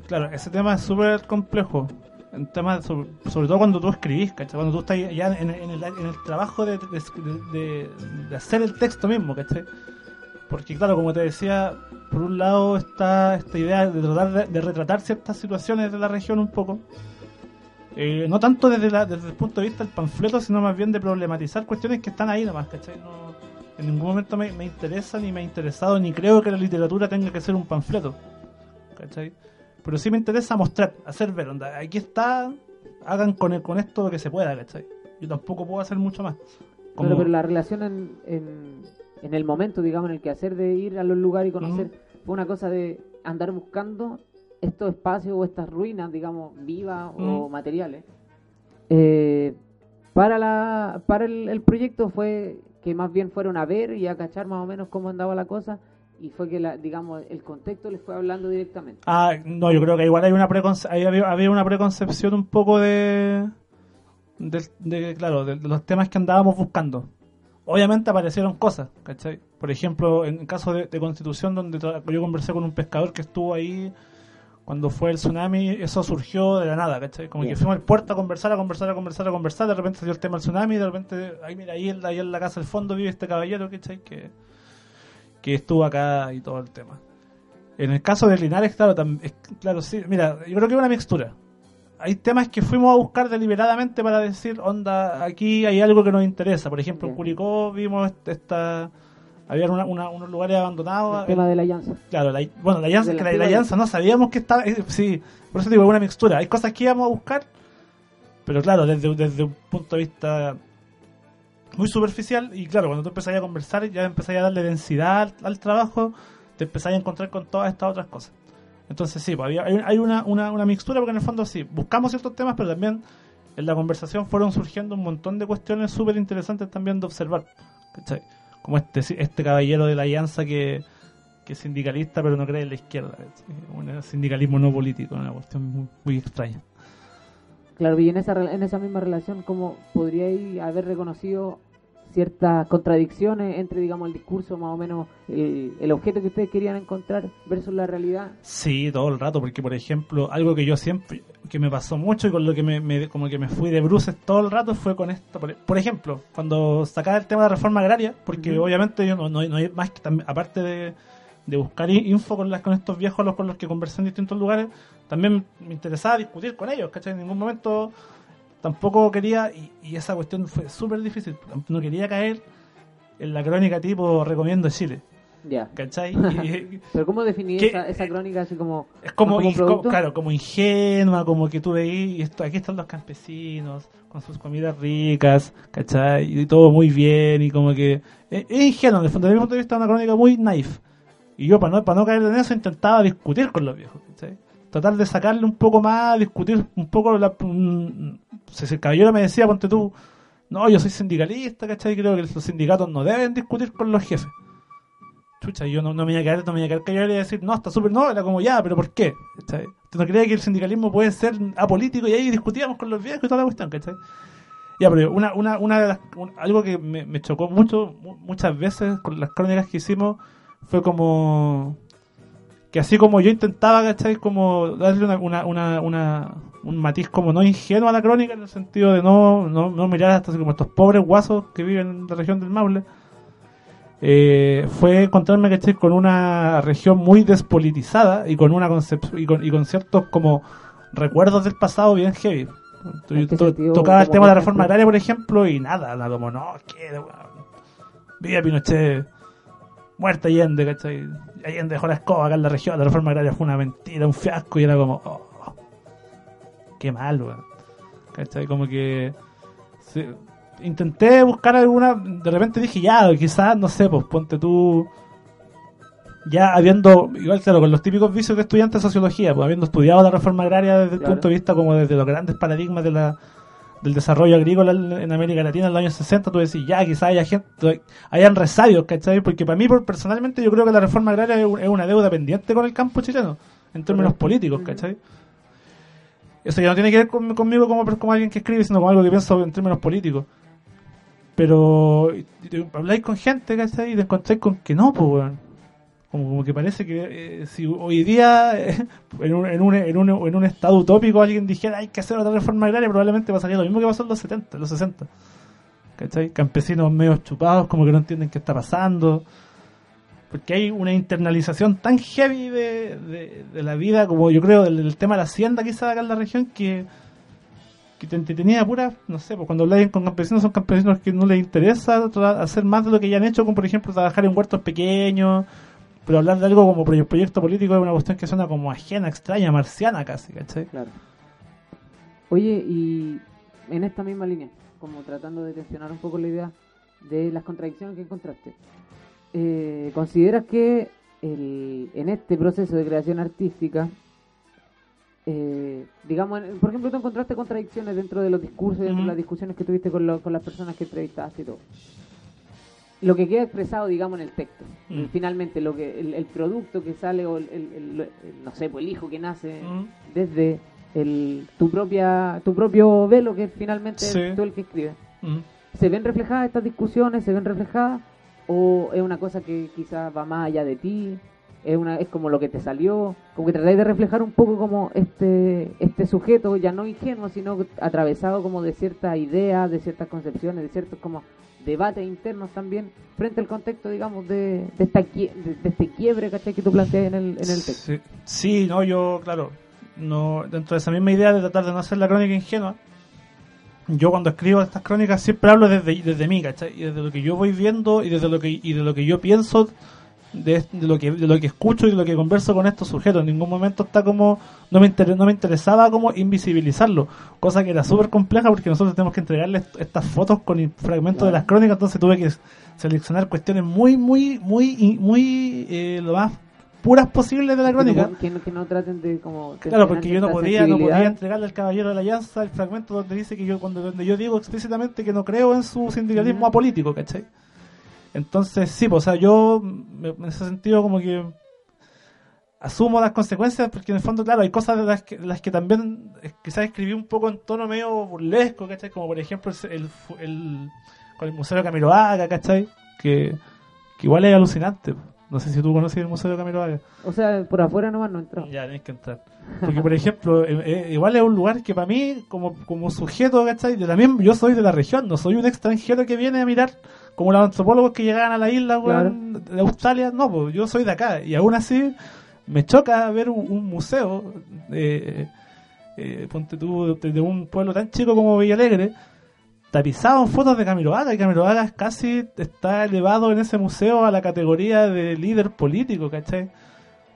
Claro, ese tema es súper complejo. En temas sobre, sobre todo cuando tú escribís, ¿cachai? Cuando tú estás ya en, en el, en el trabajo de, de- de- de hacer el texto mismo, ¿cachai? Porque claro, como te decía, por un lado está esta idea de tratar de, de retratar ciertas situaciones de la región un poco. Eh, no tanto desde, la- desde el punto de vista del panfleto, sino más bien de problematizar cuestiones que están ahí nomás, ¿cachai? No, en ningún momento me, me interesa, ni me ha interesado, ni creo que la literatura tenga que ser un panfleto. ¿cachai? Pero sí me interesa mostrar, hacer ver, onda, aquí está, hagan con, el- con esto lo que se pueda, ¿cachai? Yo tampoco puedo hacer mucho más. Como- Pero, pero la relación en, en, en el momento, digamos, en el que hacer de ir a los lugares y conocer, fue una cosa de andar buscando estos espacios o estas ruinas, digamos, vivas o materiales. Eh, para la para el, el, proyecto fue que más bien fueron a ver y a cachar más o menos cómo andaba la cosa y fue que la, digamos el contexto les fue hablando directamente. Ah, no, yo creo que igual hay una preconce había, había una preconcepción un poco de, de, claro, de, los temas que andábamos buscando. Obviamente aparecieron cosas, ¿cachai? Por ejemplo, en el caso de, Constitución, donde yo conversé con un pescador que estuvo ahí cuando fue el tsunami, eso surgió de la nada, ¿cachai? Como que fuimos al puerto a conversar, a conversar, a conversar, a conversar, de repente salió el tema del tsunami, de repente, ahí mira, ahí en la, ahí en la casa del fondo vive este caballero, ¿cachai? Que, que estuvo acá y todo el tema. En el caso de Linares, claro, claro, sí, mira, yo creo que es una mixtura. Hay temas que fuimos a buscar deliberadamente para decir, onda, aquí hay algo que nos interesa. Por ejemplo, en Curicó vimos esta había unos lugares abandonados. El tema de la llanza. Claro, bueno, la llanza, que la, la, no sabíamos que estaba. Eh, sí, por eso digo, una mixtura. Hay cosas que íbamos a buscar, pero claro, desde, desde un punto de vista muy superficial. Y claro, cuando tú empezás a conversar, ya empezás a darle densidad al, trabajo, te empezás a encontrar con todas estas otras cosas. Entonces, sí, pues, había, hay, una, una, una mixtura, porque en el fondo sí, buscamos ciertos temas, pero también en la conversación fueron surgiendo un montón de cuestiones súper interesantes también de observar. ¿cachai? Como este, este caballero de la alianza que, es sindicalista pero no cree en la izquierda. Un sindicalismo no político, una cuestión muy, extraña. Claro, y en esa, en esa misma relación, ¿cómo podríais haber reconocido ciertas contradicciones entre, digamos, el discurso más o menos, el, objeto que ustedes querían encontrar versus la realidad. Sí, todo el rato, porque por ejemplo, algo que yo siempre, que me pasó mucho y con lo que me, como que me fui de bruces todo el rato fue con esto. Por, ejemplo, cuando sacaba el tema de la reforma agraria, porque obviamente yo no, no, hay más que aparte de, de buscar info con, las, con estos viejos los, con los que conversé en distintos lugares, también me interesaba discutir con ellos, ¿cachai? En ningún momento tampoco quería, y, esa cuestión fue súper difícil, no quería caer en la crónica tipo recomiendo Chile. Ya. ¿Cachai? <laughs> Pero ¿cómo definir esa, esa, crónica así como... Es como, claro, como ingenua, como que tú veís, y esto, aquí están los campesinos, con sus comidas ricas, ¿cachai? Y todo muy bien, y como que... Es, ingenuo, desde mi punto de vista, una crónica muy naif. Y yo, para no, para no caer en eso, intentaba discutir con los viejos, ¿cachai? Tratar de sacarle un poco más, discutir un poco la, si el caballero me decía, ponte tú, no, yo soy sindicalista, ¿cachai? Creo que los sindicatos no deben discutir con los jefes. Chucha, yo no, no me iba a caer, no me iba a caer y decir, no, está súper, no, era como ya, pero ¿por qué? ¿Cachai? ¿Usted no cree que el sindicalismo puede ser apolítico? Y ahí discutíamos con los viejos y toda la cuestión, ¿cachai? Ya, pero una, una, una de las, algo que me, chocó mucho, muchas veces con las crónicas que hicimos, fue como que así como yo intentaba, ¿cachai? Como darle una, una, un matiz como no ingenuo a la crónica, en el sentido de no, no, no mirar hasta así como estos pobres guasos que viven en la región del Maule, eh, fue encontrarme, ¿cachai? Con una región muy despolitizada y con una concepción y con, y con ciertos como recuerdos del pasado bien heavy. tocaba el tema de la reforma agraria, por ejemplo, y nada, nada como, no, ¿qué? Viva Pinochet, muerta Allende, ¿cachai? Allende dejó la escoba acá en la región, la reforma agraria fue una mentira, un fiasco, y era como, oh, qué mal, weón. ¿Cachai? Como que intenté buscar alguna, de repente dije, ya, quizás, no sé, pues ponte tú, ya habiendo, igual claro, con los típicos vicios de estudiantes de sociología, pues habiendo estudiado la reforma agraria desde el punto de vista como desde los grandes paradigmas de la del desarrollo agrícola en América Latina en los años 60, tú decís, ya, quizás haya gente, hayan resabios, ¿cachai? Porque para mí, personalmente, yo creo que la reforma agraria es una deuda pendiente con el campo chileno, en términos políticos, ¿cachai? Eso ya no tiene que ver conmigo como, como alguien que escribe, sino como algo que pienso en términos políticos. Pero habláis con gente. Y te encontráis con que no, pues, weón como, que parece que eh, si hoy día en, un, en, un, en, un, en un estado utópico alguien dijera hay que hacer otra reforma agraria, probablemente pasaría lo mismo que pasó en los 70, los 60. ¿Cachai? Campesinos medio chupados, como que no entienden qué está pasando. Porque hay una internalización tan heavy de, de, la vida, como yo creo, del, tema de la hacienda quizás acá en la región, que, que te, tenía pura, no sé, pues cuando hablan con campesinos son campesinos que no les interesa hacer más de lo que ya han hecho, como por ejemplo trabajar en huertos pequeños, pero hablar de algo como proyecto político es una cuestión que suena como ajena, extraña, marciana casi, ¿cachai? Claro. Oye, y en esta misma línea, como tratando de tensionar un poco la idea de las contradicciones que encontraste, eh, ¿consideras que el, en este proceso de creación artística, eh, digamos, por ejemplo, tú encontraste contradicciones dentro de los discursos dentro de las discusiones que tuviste con, lo- con las personas que entrevistaste y todo? Lo que queda expresado, digamos, en el texto. Mm. Finalmente, lo que el, el producto que sale, o el, no sé, pues el hijo que nace Mm. desde el, tu propia tu propio velo, que finalmente Sí. es tú el que escribe. Mm. ¿Se ven reflejadas estas discusiones? ¿Se ven reflejadas? ¿O es una cosa que quizás va más allá de ti? ¿Es, una, es como lo que te salió? Como que tratáis de reflejar un poco como este, este sujeto, ya no ingenuo, sino atravesado como de ciertas ideas, de ciertas concepciones, de ciertos como debates internos también, frente al contexto, digamos, de, de, esta, de, de este quiebre, ¿cachai? Que tú planteas en el, en el texto. Sí, sí, no, yo, claro, no dentro de esa misma idea de tratar de no hacer la crónica ingenua, yo cuando escribo estas crónicas siempre hablo desde, desde mí, ¿cachai? Y desde lo que yo voy viendo y desde lo que, y de lo que yo pienso, de, de lo que, de lo que escucho y de lo que converso con estos sujetos. En ningún momento está como, no me, inter- no me interesaba como invisibilizarlo, cosa que era súper compleja porque nosotros tenemos que entregarles estas fotos con fragmentos de las crónicas, entonces tuve que seleccionar cuestiones muy, muy, muy, muy, eh, lo más puras posibles de la crónica. Que no, que no traten de como... Claro, porque yo no podía, no podía entregarle al caballero de la llanza el fragmento donde dice que yo, cuando donde yo digo explícitamente que no creo en su sindicalismo Ujú. apolítico, ¿cachai? Entonces, sí, pues, o sea, yo me- en ese sentido como que asumo las consecuencias porque en el fondo, claro, hay cosas de las que, las que también eh, quizás escribí un poco en tono medio burlesco, ¿cachai? Como por ejemplo el, el, el- con el Museo de Camiroaga, ¿cachai? Que, que igual es alucinante. No sé si tú conoces el Museo de Camiroaga. O sea, por afuera nomás no entró. Ya, tenés que entrar. Porque, por ejemplo, eh, eh, igual es un lugar que para mí, como, como sujeto, ¿cachai? Yo también, yo soy de la región, no soy un extranjero que viene a mirar, como los antropólogos que llegaban a la isla, weón, de Australia, no, pues yo soy de acá. Y aún así, me choca ver un, un museo, eh, eh, ponte tú, de, de un pueblo tan chico como Villalegre, tapizado en fotos de Camiroaga, y Camiroaga casi está elevado en ese museo a la categoría de líder político, ¿cachai?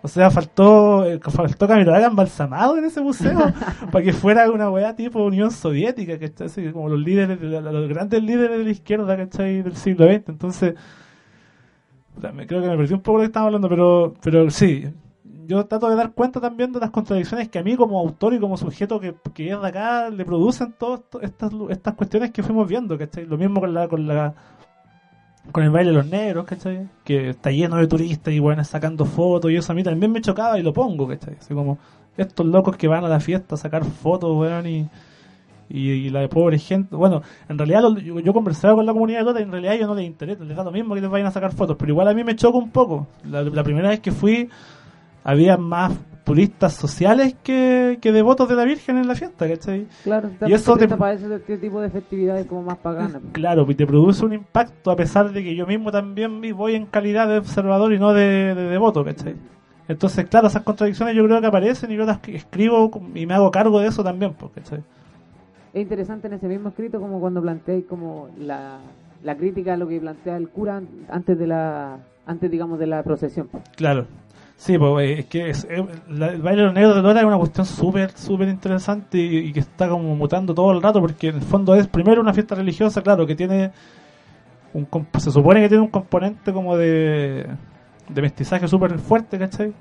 O sea, faltó, eh, faltó Camiroaga embalsamado en ese museo <laughs> para que fuera una weá tipo Unión Soviética, ¿cachai? Así como los líderes, de la- los grandes líderes de la izquierda, ¿cachai? Del siglo XX. Entonces, me, creo que me perdí un poco lo que estaba hablando, pero, pero sí. Yo trato de dar cuenta también de las contradicciones que a mí como autor y como sujeto que, que es de acá le producen todas estas, estas cuestiones que fuimos viendo, ¿cachai? Lo mismo con la, con la con el baile de los negros, ¿cachai? Que está lleno de turistas y bueno, sacando fotos y eso a mí también me chocaba y lo pongo, ¿cachai? Así como estos locos que van a la fiesta a sacar fotos, weón, y, y, la pobre gente. Bueno, en realidad lo- yo, yo conversaba con la comunidad de Tota y en realidad ellos no les interesa, les da lo mismo que les vayan a sacar fotos, pero igual a mí me choca un poco. La primera vez que fui había más turistas sociales que, que devotos de la Virgen en la fiesta, ¿cachai? Claro, Y eso te- para ese este tipo de festividades como más paganas. Claro, y te produce un impacto a pesar de que yo mismo también voy en calidad de observador y no de, de devoto, ¿cachai? Entonces, claro, esas contradicciones yo creo que aparecen y yo las escribo y me hago cargo de eso también, pues, ¿cachai? Es interesante en ese mismo escrito como cuando planteáis como la, la crítica a lo que plantea el cura an- antes de la antes digamos de la procesión. Claro. Sí, pues eh, es que es- eh, la- el baile de los negros de Lora es una cuestión súper, súper interesante y, que está como mutando todo el rato porque en el fondo es primero una fiesta religiosa, claro, que tiene un se supone que tiene un componente como de, de mestizaje súper fuerte, ¿cachai?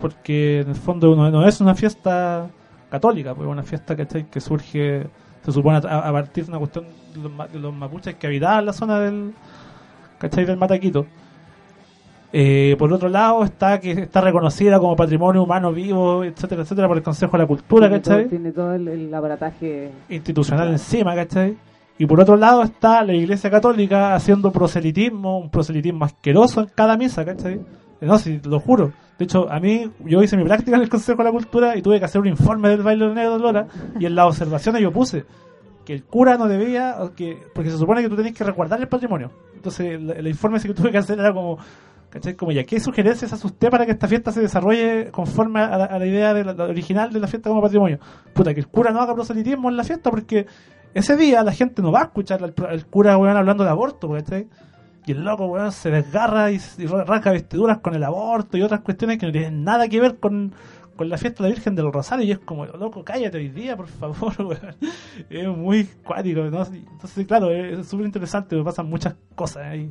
Porque en el fondo no, no es una fiesta católica, pues es una fiesta, ¿cachai? Que surge, se supone a, a partir de una cuestión de los, de los mapuches que habitaban la zona del, ¿cachai? Del Mataquito. Eh, por otro lado está que está reconocida como patrimonio humano vivo, etcétera, etcétera, por el Consejo de la Cultura, tiene todo, ¿cachai? tiene todo el, el aparataje Institucional encima, ¿cachai? Y por otro lado está la Iglesia Católica haciendo proselitismo, un proselitismo asqueroso en cada misa, ¿cachai? No, si lo juro. De hecho, a mí, yo hice mi práctica en el Consejo de la Cultura y tuve que hacer un informe del baile del negro de Lora y en las observaciones yo puse que el cura no debía, que porque se supone que tú tenés que resguardar el patrimonio. Entonces, el, el informe ese que tuve que hacer era como, ¿cachai? Como ya, ¿qué sugerencias hace usted para que esta fiesta se desarrolle conforme a la, idea de la- original de la fiesta como patrimonio? Puta, que el cura no haga proselitismo en la fiesta porque ese día la gente no va a escuchar al, al cura, weón, hablando de aborto, ¿cachai? Y el loco, weón, se desgarra y, y vestiduras con el aborto y otras cuestiones que no tienen nada que ver con, con la fiesta de la Virgen del Rosario. Y es como, loco, cállate hoy día, por favor, <laughs> weón. Es muy cuático, ¿no? Entonces, claro, es súper interesante, me pasan muchas cosas ahí.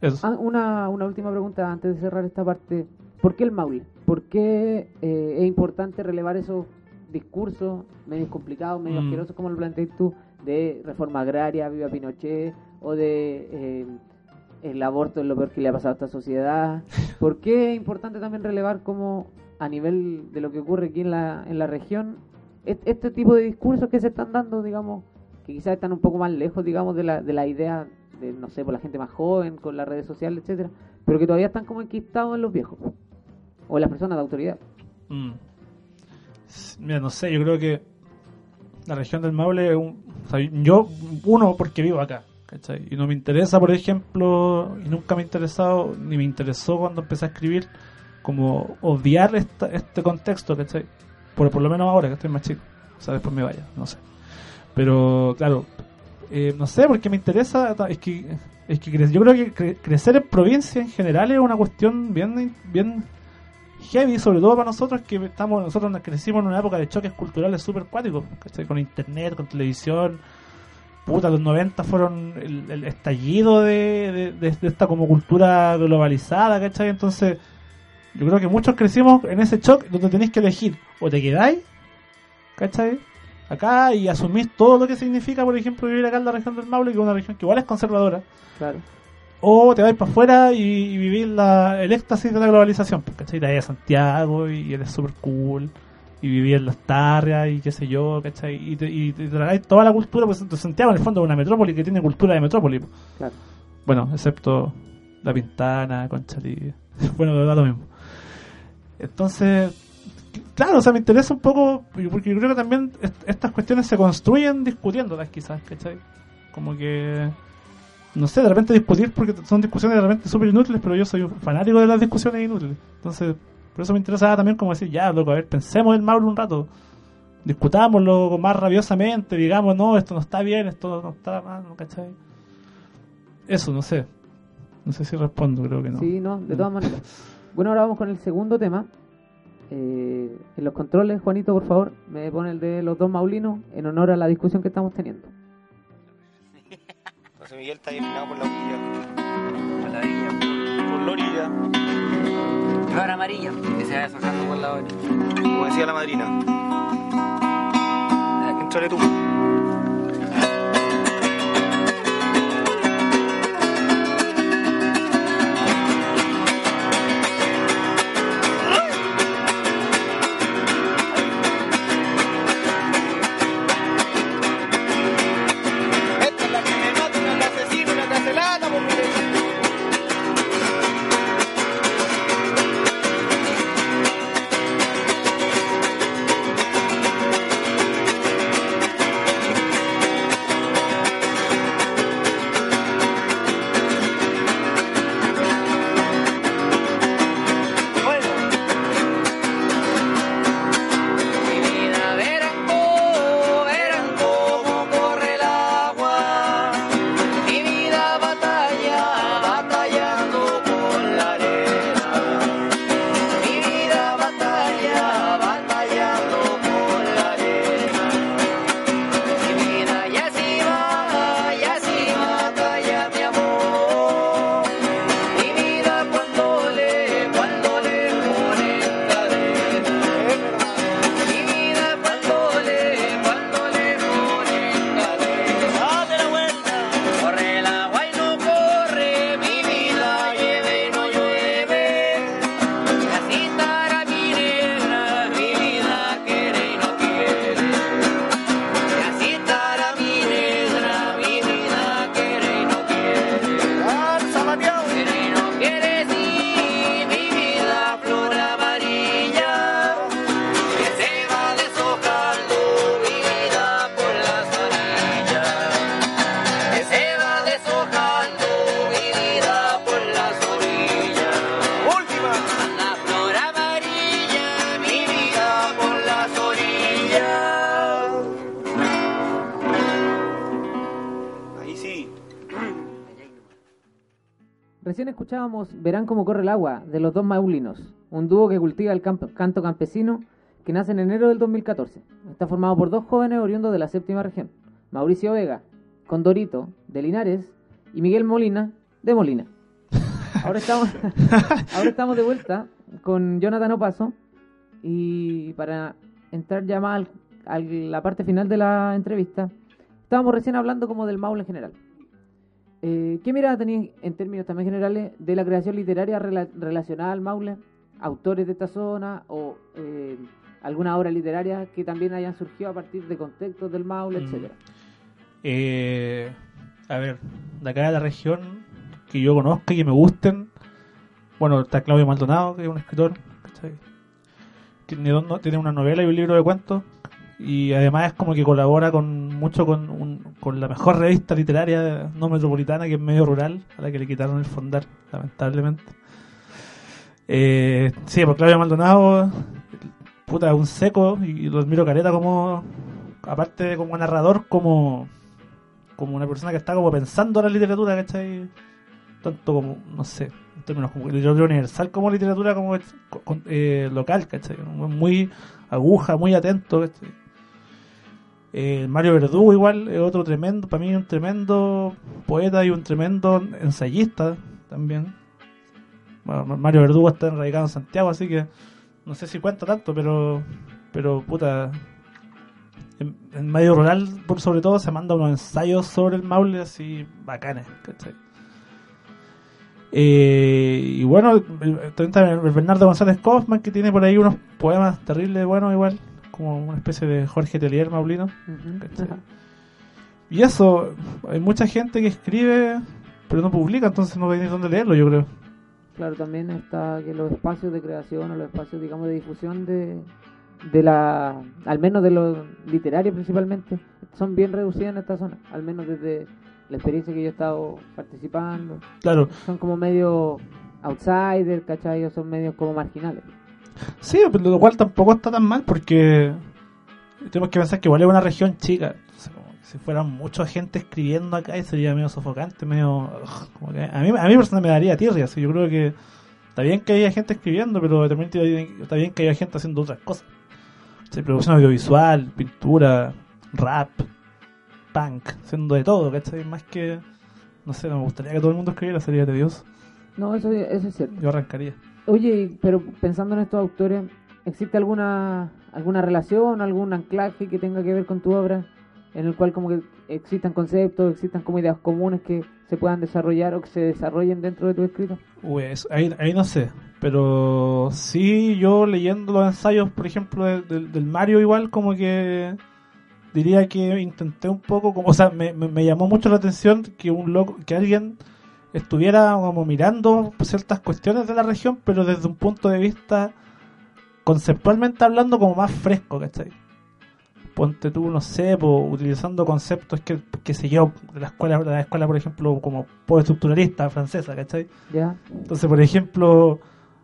Eso. Ah, una, una última pregunta antes de cerrar esta parte. ¿Por qué el Maule? ¿Por qué eh, es importante relevar esos discursos medios complicados, medios Mm. asquerosos, como lo planteas tú, de reforma agraria, viva Pinochet, o de eh, el aborto es lo peor que le ha pasado a esta sociedad? <laughs> ¿Por qué es importante también relevar como a nivel de lo que ocurre aquí en la, en la región, est- este tipo de discursos que se están dando, digamos, que quizás están un poco más lejos, digamos, de la, de la idea no sé, por la gente más joven, con las redes sociales, etcétera, pero que todavía están como enquistados en los viejos, o en las personas de autoridad. Mm. Mira, no sé, yo creo que la región del Maule un... yo, uno, porque vivo acá, ¿cachai? Y no me interesa, por ejemplo, y nunca me ha interesado, ni me interesó cuando empecé a escribir, como obviar esta, este contexto, ¿cachai? Por, por lo menos ahora que estoy más chico. O sea, después me vaya, no sé. Pero, claro, eh, no sé, porque me interesa, es que, es que yo creo que cre- crecer en provincia en general es una cuestión bien, bien heavy, sobre todo para nosotros que estamos, nosotros nos crecimos en una época de choques culturales súper cuáticos. Con internet, con televisión. Puta, los 90 fueron el, estallido de, de- esta como cultura globalizada, ¿cachai? Entonces, yo creo que muchos crecimos en ese choque donde tenéis que elegir, o te quedáis, ¿cachai? Acá y asumís todo lo que significa, por ejemplo, vivir acá en la región del Maule, que es una región que igual es conservadora, Claro. o te vais para afuera y, y vivir la, el éxtasis de la globalización, pues, ¿cachai? Te vas a Santiago y eres súper cool, y vivir en las tarrias y qué sé yo, ¿cachai? Y te, y te tragáis toda la cultura, pues Santiago en el fondo es una metrópoli que tiene cultura de metrópoli. pues. Claro. Bueno, excepto La Pintana, Conchalí. <laughs> bueno, da lo mismo. Entonces, claro, o sea, me interesa un poco, porque yo creo que también est- estas cuestiones se construyen discutiéndolas quizás, ¿cachai? Como que, no sé, de repente discutir porque son discusiones de repente súper inútiles, pero yo soy un fanático de las discusiones inútiles. Entonces, por eso me interesaba también como decir, ya, loco, a ver, pensemos el Mauro un rato. Discutámoslo más rabiosamente, digamos, no, esto no está bien, esto no está mal. ¿cachai? Eso, no sé. No sé si respondo, creo que no. Sí, no, de todas maneras. Bueno, ahora vamos con el segundo tema. Eh, en los controles, Juanito, por favor, me pone el de los dos maulinos en honor a la discusión que estamos teniendo. <laughs> José Miguel está eliminado por la orilla. Por la orilla. Por la orilla, Flor amarilla, que se vaya asociando con la orilla. como decía la madrina. Entrale tú. Escuchábamos Verán cómo corre el agua de los dos maulinos, un dúo que cultiva el camp- canto campesino que nace en enero del 2014. Está formado por dos jóvenes oriundos de la séptima región, Mauricio Vega, Condorito, de Linares, y Miguel Molina, de Molina. Ahora estamos, <laughs> ahora estamos de vuelta con Jonathan Opaso y para entrar ya más a la parte final de la entrevista, estábamos recién hablando como del Maule en general. Eh, ¿Qué mirada tenéis en términos también generales de la creación literaria rela- relacionada al Maule? ¿Autores de esta zona o eh, alguna obra literaria que también hayan surgido a partir de contextos del Maule, Mm. etcétera? Eh, a ver, de acá de la región que yo conozca y que me gusten. Bueno, está Claudio Maldonado, que es un escritor. Tiene, tiene una novela y un libro de cuentos. Y además es como que colabora con mucho con, un- con la mejor revista literaria no metropolitana, que es medio rural, a la que le quitaron el fondar, lamentablemente. Eh, sí, por Claudio Maldonado, puta, un seco, y lo admiro careta como, aparte como narrador, como como una persona que está como pensando la literatura, ¿cachai? Tanto como, no sé, en términos como literatura universal como literatura como es- eh, local, ¿cachai? Muy aguja, muy atento, ¿cachai? Eh, Mario Verdugo igual es otro tremendo, para mí un tremendo poeta y un tremendo ensayista también. Bueno, Mario Verdugo está enradicado en Santiago, así que no sé si cuenta tanto, pero pero puta, en, medio rural, por sobre todo, se manda unos ensayos sobre el Maule así bacanes, ¿cachai? Eh, y bueno, el- está el Bernardo González Kaufman, que tiene por ahí unos poemas terribles buenos, igual, como una especie de Jorge Telier maulino. Y eso, hay mucha gente que escribe, pero no publica, entonces no veis dónde leerlo, yo creo. Claro, también está que los espacios de creación o los espacios, digamos, de difusión de, de la, al menos de los literarios principalmente, son bien reducidos en esta zona, al menos desde la experiencia que yo he estado participando. Claro, Son como medio outsider, ¿cachai? O son medios como marginales. Sí, pero lo cual tampoco está tan mal porque tenemos que pensar que igual es una región chica. Entonces, como que si fueran mucha gente escribiendo acá y sería medio sofocante, medio... como que a mí a mí personalmente me daría tierra. Así, yo creo que está bien que haya gente escribiendo, pero también está bien que haya gente haciendo otras cosas. Producción audiovisual, pintura, rap, punk, haciendo de todo, ¿cachai? Más que... No sé, no me gustaría que todo el mundo escribiera, sería tedioso. No, eso, eso es cierto. Yo arrancaría. Oye, pero pensando en estos autores, ¿existe alguna alguna relación, algún anclaje que tenga que ver con tu obra? En el cual como que existan conceptos, existan como ideas comunes que se puedan desarrollar o que se desarrollen dentro de tu escrito. Uy, eso- ahí, ahí no sé, pero sí yo leyendo los ensayos, por ejemplo, de- del- del Mario igual, como que diría que intenté un poco, como, o sea, me, me- me llamó mucho la atención que un loco, que alguien estuviera como mirando ciertas cuestiones de la región, pero desde un punto de vista conceptualmente hablando como más fresco, ¿cachai? Ponte tú, no sé, po, utilizando conceptos que, que sé yo, de la escuela, de la escuela, por ejemplo, como postestructuralista francesa, ¿cachai? ¿Ya? Entonces, por ejemplo,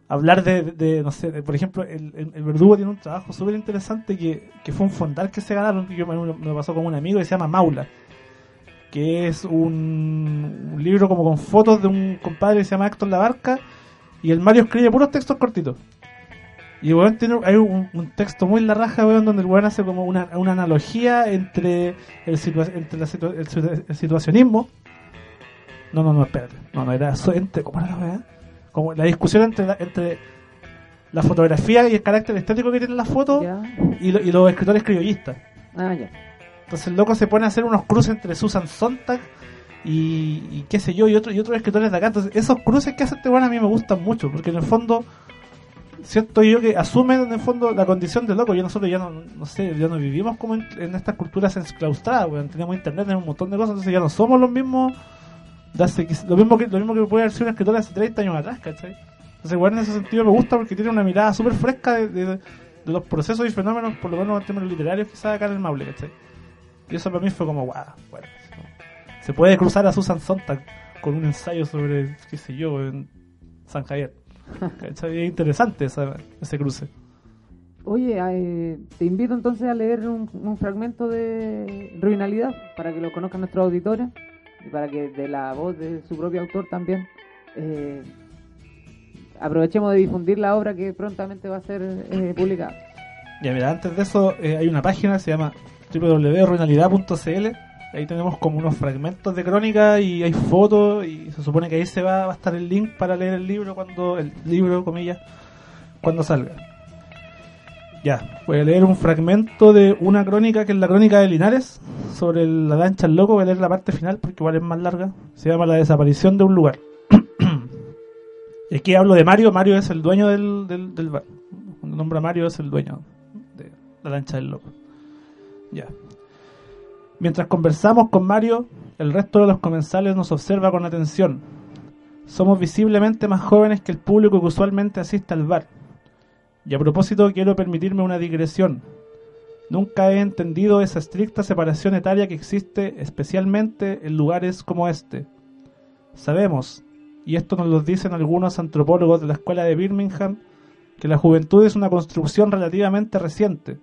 hablar de, de- no sé, de- por ejemplo, el, el- el Verdugo tiene un trabajo súper interesante que, que fue un fondal que se ganaron, que yo me, me pasó con un amigo que se llama Maula, que es un, un libro como con fotos de un compadre que se llama Héctor Labarca, y el Mario escribe puros textos cortitos. Y el weón tiene, hay un, un texto muy la raja, weón, donde el weón hace como una, una analogía entre el, situa- entre la situa- el situa- el situacionismo. No, no, no, espérate. No, no, era entre, ¿cómo era la weá? Como la discusión entre la, entre la fotografía y el carácter estético que tienen las fotos ¿Ya? y, lo- y los escritores criollistas. Ah, ya. Entonces el loco se pone a hacer unos cruces entre Susan Sontag y, y qué sé yo, y, otro, y otros escritores de acá. Entonces esos cruces que hace este weón a mí me gustan mucho, porque en el fondo siento yo que asumen en el fondo la condición de loco. Y nosotros ya no, no sé, ya no vivimos como en, estas culturas enclaustradas, weón. Tenemos internet, tenemos un montón de cosas, entonces ya no somos los mismos lo mismo que lo mismo que puede haber sido un escritor hace 30 años atrás, ¿cachai? Entonces, weón, en ese sentido me gusta porque tiene una mirada súper fresca de, los procesos y fenómenos, por lo menos en términos literarios, quizás acá en el Maule, ¿cachai? Y eso para mí fue como, guau, bueno, se puede cruzar a Susan Sontag con un ensayo sobre, qué sé yo, en San Javier. <laughs> Es interesante esa- ese cruce. Oye, eh, te invito entonces a leer un, un fragmento de Ruinalidad para que lo conozcan nuestros auditores y para que de la voz de su propio autor también eh, aprovechemos de difundir la obra que prontamente va a ser eh, publicada. Ya mira, antes de eso eh, hay una página se llama www.ruinalidad.cl Ahí tenemos como unos fragmentos de crónica y hay fotos y se supone que ahí se va, a estar el link para leer el libro cuando el libro comillas cuando salga. Ya, voy a leer un fragmento de una crónica que es la crónica de Linares sobre la lancha al loco. Voy a leer la parte final porque igual es más larga. Se llama La desaparición de un lugar. y <coughs> aquí hablo de Mario. Mario es el dueño del, del, bar. Cuando nombra Mario es el dueño de la lancha del loco. Mientras conversamos con Mario, el resto de los comensales nos observa con atención. Somos visiblemente más jóvenes que el público que usualmente asiste al bar. Y a propósito quiero permitirme una digresión. Nunca he entendido esa estricta separación etaria que existe especialmente en lugares como este. Sabemos, y esto nos lo dicen algunos antropólogos de la escuela de Birmingham, que la juventud es una construcción relativamente reciente.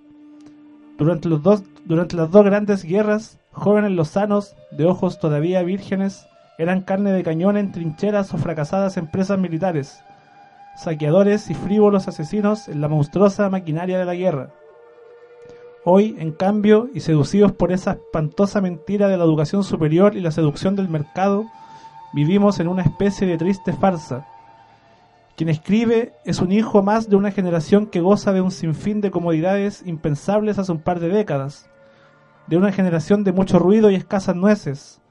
Durante, los dos, durante las dos grandes guerras, jóvenes lozanos, de ojos todavía vírgenes, eran carne de cañón en trincheras o fracasadas empresas militares, saqueadores y frívolos asesinos en la monstruosa maquinaria de la guerra. Hoy, en cambio, y seducidos por esa espantosa mentira de la educación superior y la seducción del mercado, vivimos en una especie de triste farsa. Quien escribe es un hijo más de una generación que goza de un sinfín de comodidades impensables hace un par de décadas, de una generación de mucho ruido y escasas nueces,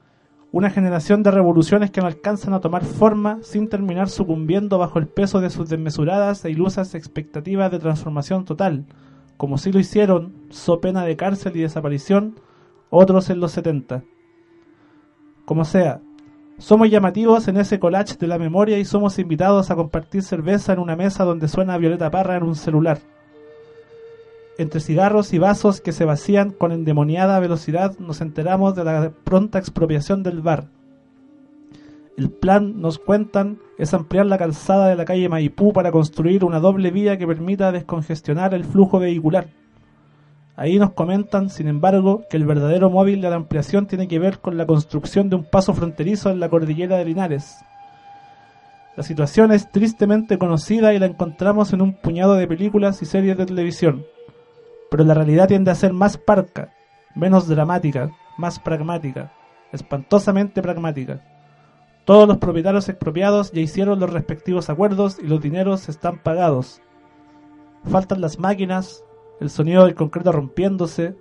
una generación de revoluciones que no alcanzan a tomar forma sin terminar sucumbiendo bajo el peso de sus desmesuradas e ilusas expectativas de transformación total, como si lo hicieron, so pena de cárcel y desaparición, otros en los 70. Como sea, somos llamativos en ese collage de la memoria y somos invitados a compartir cerveza en una mesa donde suena Violeta Parra en un celular. Entre cigarros y vasos que se vacían con endemoniada velocidad nos enteramos de la pronta expropiación del bar. El plan, nos cuentan, es ampliar la calzada de la calle Maipú para construir una doble vía que permita descongestionar el flujo vehicular. Ahí nos comentan, sin embargo, que el verdadero móvil de la ampliación tiene que ver con la construcción de un paso fronterizo en la cordillera de Linares. La situación es tristemente conocida y la encontramos en un puñado de películas y series de televisión, pero la realidad tiende a ser más parca, menos dramática, más pragmática, espantosamente pragmática. Todos los propietarios expropiados ya hicieron los respectivos acuerdos y los dineros están pagados. Faltan las máquinas, el sonido del concreto rompiéndose,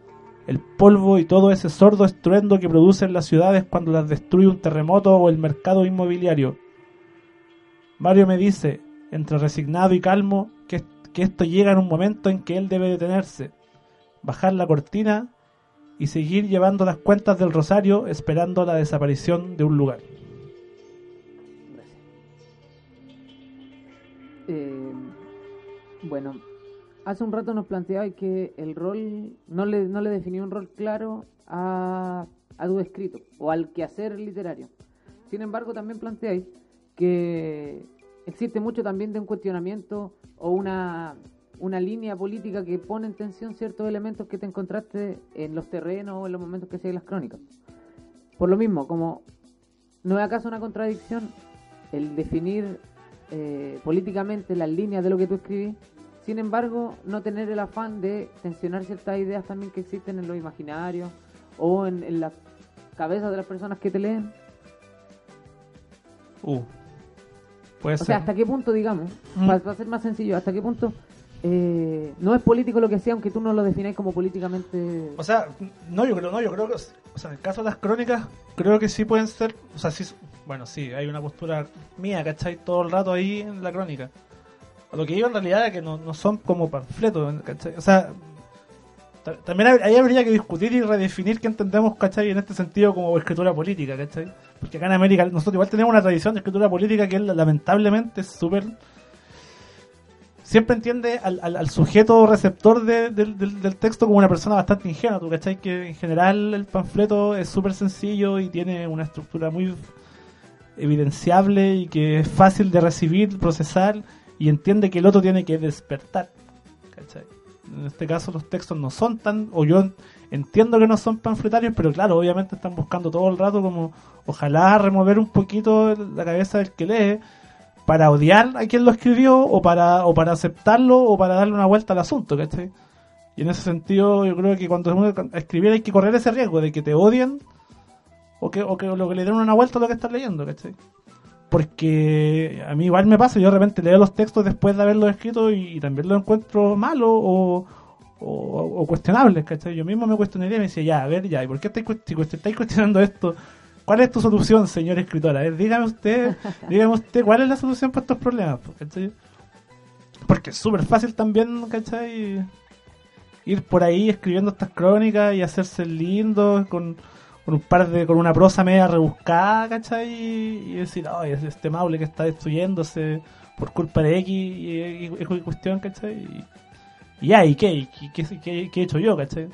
el polvo y todo ese sordo estruendo que producen las ciudades cuando las destruye un terremoto o el mercado inmobiliario. Mario me dice, entre resignado y calmo, que, que esto llega en un momento en que él debe detenerse, bajar la cortina y seguir llevando las cuentas del rosario esperando la desaparición de un lugar. Eh, bueno, hace un rato nos planteaba que el rol no le, no le definió un rol claro a, a tu escrito o al quehacer literario. Sin embargo, también planteáis que existe mucho también de un cuestionamiento o una, una línea política que pone en tensión ciertos elementos que te encontraste en los terrenos o en los momentos que siguen las crónicas. Por lo mismo, como no es acaso una contradicción el definir eh, políticamente las líneas de lo que tú escribís, sin embargo, no tener el afán de tensionar ciertas ideas también que existen en los imaginarios o en, en las cabezas de las personas que te leen. Uh, puede O ser. sea, ¿hasta qué punto, digamos, Mm. para, para ser más sencillo, hasta qué punto eh, no es político lo que sea, aunque tú no lo defináis como políticamente... O sea, no, yo creo, no, yo creo que, o sea, en el caso de las crónicas, creo que sí pueden ser, o sea, sí, bueno, sí, hay una postura mía, ¿cachai? Todo el rato ahí en la crónica. Lo que yo en realidad es que no, no son como panfletos, ¿cachai? O sea, ta- también ahí habría que discutir y redefinir qué entendemos, ¿cachai? En este sentido como escritura política, ¿cachai? Porque acá en América nosotros igual tenemos una tradición de escritura política que lamentablemente es súper siempre entiende al, al- al sujeto receptor de- del, del- del texto como una persona bastante ingenua. ¿Tú cachai? Que en general el panfleto es súper sencillo y tiene una estructura muy evidenciable y que es fácil de recibir, procesar y entiende que el otro tiene que despertar. ¿cachai? En este caso los textos no son tan, o yo entiendo que no son panfletarios, pero claro, obviamente están buscando todo el rato como ojalá remover un poquito la cabeza del que lee para odiar a quien lo escribió o para o para aceptarlo o para darle una vuelta al asunto, ¿cachai? Y en ese sentido yo creo que cuando uno escribir hay que correr ese riesgo de que te odien o que, o que, lo que le den una vuelta a lo que estás leyendo, ¿cachai? Porque a mí igual me pasa, yo de repente leo los textos después de haberlos escrito y, y también los encuentro malos o, o, o cuestionables, ¿cachai? Yo mismo me cuestionaría y me decía, ya, a ver, ya, ¿y por qué estáis, estáis cuestionando esto? ¿Cuál es tu solución, señor escritor? A ver, dígame usted, <laughs> dígame usted, ¿cuál es la solución para estos problemas? ¿cachai? Porque es súper fácil también, ¿cachai? Ir por ahí escribiendo estas crónicas y hacerse lindo con, con un par de, con una prosa media rebuscada, ¿cachai? Y, decir, ay, es este Maule que está destruyéndose por culpa de X y, y- cuestión, ¿cachai? Y, y ya, ¿y qué? ¿Y qué, he hecho yo, cachai?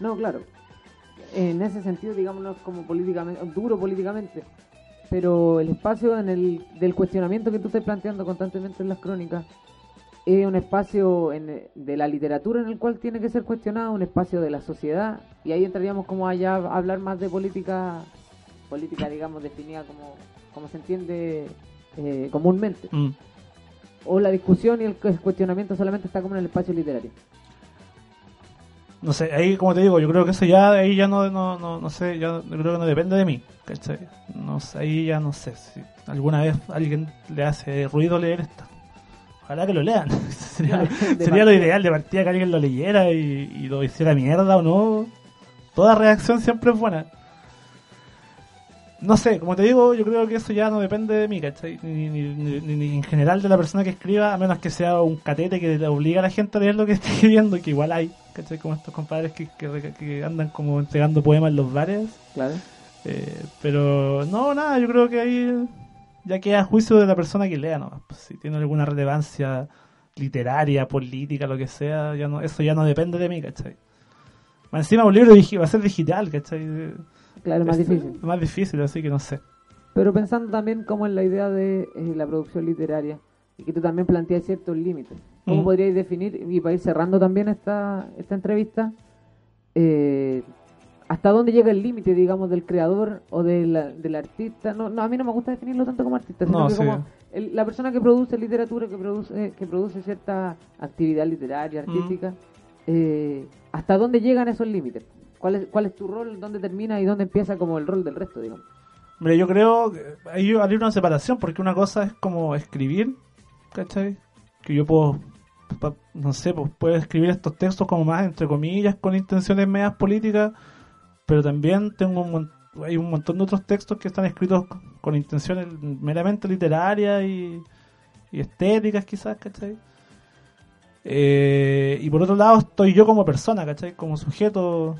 No, claro. En ese sentido, digamos, no es como políticamente, duro políticamente, pero el espacio en el, del cuestionamiento que tú estás planteando constantemente en las crónicas es un espacio en- de la literatura en el cual tiene que ser cuestionado, un espacio de la sociedad, y ahí entraríamos como allá a hablar más de política, política, digamos, definida como, como se entiende eh, comúnmente. Mm. O la discusión y el cu- cuestionamiento solamente está como en el espacio literario. No sé, ahí como te digo, yo creo que eso ya, ahí ya no, no, no, no sé, ya yo creo que no depende de mí, ¿cachai? No sé, ahí ya no sé si alguna vez alguien le hace ruido leer esto. Ojalá que lo lean. <laughs> sería, lo ideal de partida que alguien lo leyera y, y lo hiciera mierda o no. Toda reacción siempre es buena. No sé, como te digo, yo creo que eso ya no depende de mí, ¿cachai? Ni, ni, ni- ni- ni en general de la persona que escriba, a menos que sea un catete que le obliga a la gente a leer lo que <laughs> está escribiendo, que igual hay, ¿cachai? Como estos compadres que, que, que andan como entregando poemas en los bares. Claro. Eh, pero no, nada, yo creo que ahí ya queda a juicio de la persona que lea, ¿no? Pues, si tiene alguna relevancia literaria, política, lo que sea, ya no, eso ya no depende de mí, ¿cachai? Más encima un libro va a ser digital, ¿cachai? Claro, es más Es difícil. Más difícil, así que no sé. Pero pensando también como en la idea de eh, la producción literaria y que tú también planteas ciertos límites. ¿Cómo Mm. podríais definir, y para ir cerrando también esta, esta entrevista, eh, hasta dónde llega el límite, digamos, del creador o de la- del artista? No, no, a mí no me gusta definirlo tanto como artista, sino No, que sí. como el- la persona que produce literatura, que produce, que produce cierta actividad literaria, Mm. artística, eh, ¿hasta dónde llegan esos límites? ¿Cuál es, ¿Cuál es tu rol? ¿Dónde termina y dónde empieza como el rol del resto, digamos? Mira, yo creo que ahí habría una separación, porque una cosa es como escribir, ¿cachai? Que yo puedo, no sé, pues puedo escribir estos textos como más, entre comillas, con intenciones medias políticas, pero también tengo un, hay un montón de otros textos que están escritos con intenciones meramente literarias y, y estéticas quizás, ¿cachai? Eh, y por otro lado estoy yo como persona, ¿cachai? Como sujeto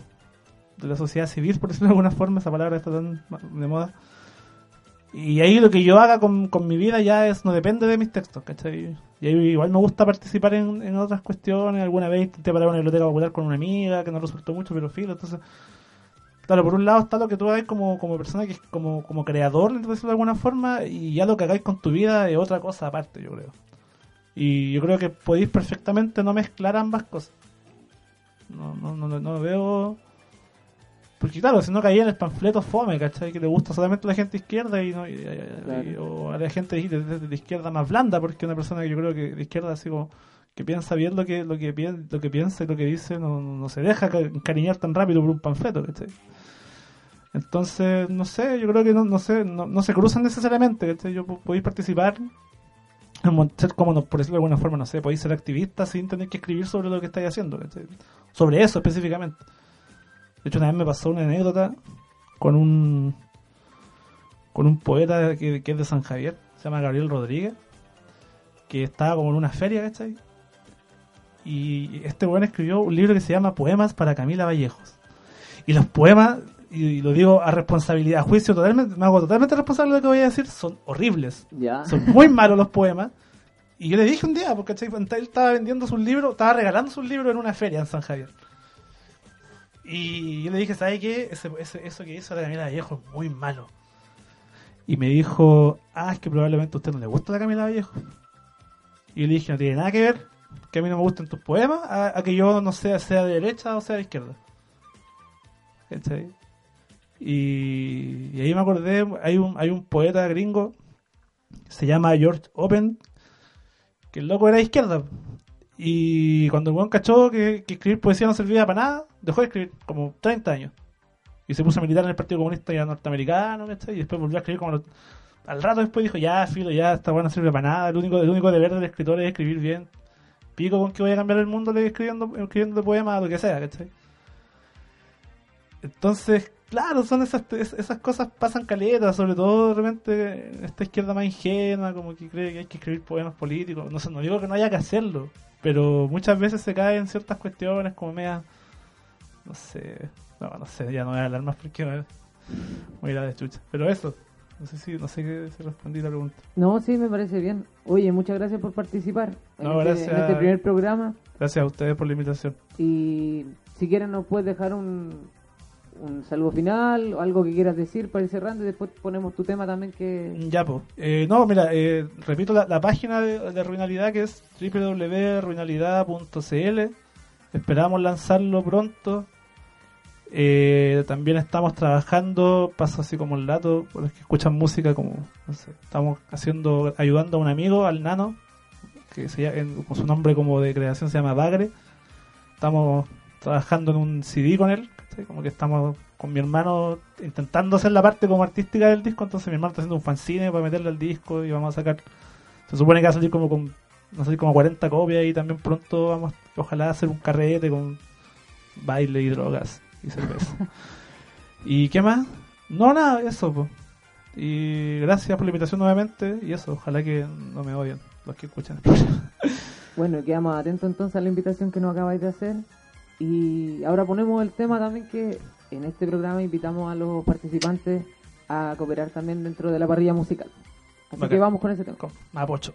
de la sociedad civil, por <laughs> decirlo de alguna forma, esa palabra está tan de moda. Y ahí lo que yo haga con, con mi vida ya es no depende de mis textos, ¿cachai? Y ahí igual me gusta participar en, en otras cuestiones. Alguna vez intenté parar una biblioteca popular con una amiga que no resultó mucho, pero filo. Entonces, claro, por un lado está lo que tú hagas como, como persona, que es como, como creador, de alguna forma, y ya lo que hagáis con tu vida es otra cosa aparte, yo creo. Y yo creo que podéis perfectamente no mezclar ambas cosas. No, no, no, no veo... Porque claro, si no caía en el panfleto fome, ¿cachai? Que le gusta solamente a la gente izquierda y no y- y- y- o a la gente de, de- de izquierda más blanda, porque una persona que yo creo que de izquierda así como que piensa bien lo que lo que, lo que piensa y lo que dice no, no se deja ca- encariñar tan rápido por un panfleto, ¿cachai? Entonces, no sé, yo creo que no, no sé, no, no se cruzan necesariamente, ¿cachai? Yo po- podéis participar ser como, por decirlo de alguna forma, no sé, podéis ser activista sin tener que escribir sobre lo que estáis haciendo, ¿cachai? Sobre eso específicamente. De hecho, una vez me pasó una anécdota con un con un poeta que, que es de San Javier, se llama Gabriel Rodríguez, que estaba como en una feria, ¿cachai? Y este weón escribió un libro que se llama Poemas para Camila Vallejos. Y los poemas, y, y lo digo a responsabilidad, a juicio totalmente, me hago totalmente responsable de lo que voy a decir, son horribles. Ya. Son muy malos los poemas. Y yo le dije un día, porque él estaba vendiendo sus libros, estaba regalando sus libros en una feria en San Javier. Y yo le dije, ¿sabe qué? Ese, ese- eso que hizo la Camila Vallejo es muy malo. Y me dijo, ah, es que probablemente a usted no le gusta la Camila Vallejo. Y yo le dije, no tiene nada que ver que a mí no me gusten tus poemas, a, que yo no sea, sea de derecha o sea de izquierda. ¿Cachai? Y, y ahí me acordé, hay un, hay un poeta gringo, se llama George Open, que el loco era de izquierda. Y cuando el weón cachó que, que escribir poesía no servía para nada, dejó de escribir, como 30 años. Y se puso a militar en el Partido Comunista ya norteamericano, ¿cachai? Y después volvió a escribir como... lo- Al rato después dijo, ya, filo, ya, esta weá no sirve para nada. El único, el único deber del escritor es escribir bien. Pico con que voy a cambiar el mundo le escribiendo, escribiendo poemas, lo que sea, ¿cachai? Entonces, claro, son esas, es- esas cosas pasan caletas, sobre todo de repente en esta izquierda más ingenua, como que cree que hay que escribir poemas políticos. No sé, no digo que no haya que hacerlo, pero muchas veces se cae en ciertas cuestiones como media, no sé, no, no sé, ya no voy a hablar más porque voy a ir a de chucha. Pero eso, no sé si, no sé qué si respondí la pregunta. No, sí, me parece bien. Oye, muchas gracias por participar en, No, este, gracias. en este primer programa. Gracias a ustedes por la invitación. Y si quieres nos puedes dejar un, un saludo final o algo que quieras decir para ir cerrando y después ponemos tu tema también que... Ya, pues. no, mira, eh, repito la, la página de, de Ruinalidad que es www.ruinalidad.cl. Esperamos lanzarlo pronto. Eh, también estamos trabajando, paso así como el dato, por los que escuchan música, como, no sé, estamos haciendo, ayudando a un amigo, al Nano, que se llama, con su nombre como de creación se llama Bagre. Estamos trabajando en un CD con él, como que estamos con mi hermano intentando hacer la parte como artística del disco, entonces mi hermano está haciendo un fanzine para meterle al disco y vamos a sacar, se supone que va a salir como con, no sé, como 40 copias y también pronto vamos, ojalá hacer un carrete con baile y drogas y cerveza. ¿Y qué más? No, nada, eso, pues. Y gracias por la invitación nuevamente y eso, ojalá que no me odien los que escuchan el <laughs> programa. Bueno, quedamos atentos entonces a la invitación que nos acabáis de hacer. Y ahora ponemos el tema también que en este programa invitamos a los participantes a cooperar también dentro de la parrilla musical. Así que vamos con ese tema. Con Mapocho.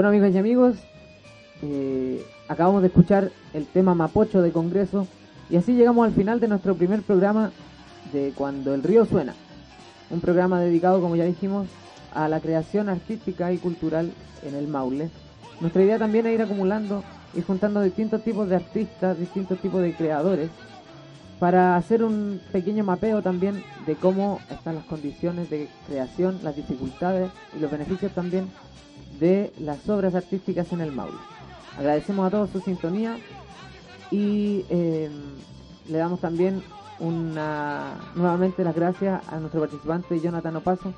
Bueno amigos y amigos, eh, acabamos de escuchar el tema Mapocho de Congreso y así llegamos al final de nuestro primer programa de Cuando el río suena. Un programa dedicado, como ya dijimos, a la creación artística y cultural en el Maule. Nuestra idea también es ir acumulando y juntando distintos tipos de artistas, distintos tipos de creadores, para hacer un pequeño mapeo también de cómo están las condiciones de creación, las dificultades y los beneficios también de las obras artísticas en el Maule. Agradecemos a todos su sintonía y eh, le damos también una nuevamente las gracias a nuestro participante Jonathan Opaso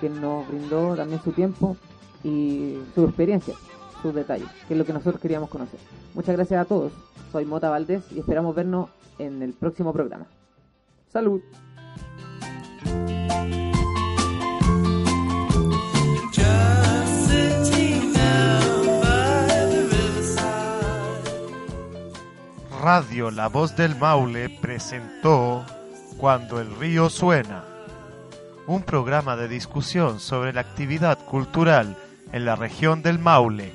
que nos brindó también su tiempo y su experiencia, sus detalles, que es lo que nosotros queríamos conocer. Muchas gracias a todos. Soy Mota Valdés y esperamos vernos en el próximo programa. Salud. Radio La Voz del Maule presentó Cuando el río suena, un programa de discusión sobre la actividad cultural en la región del Maule.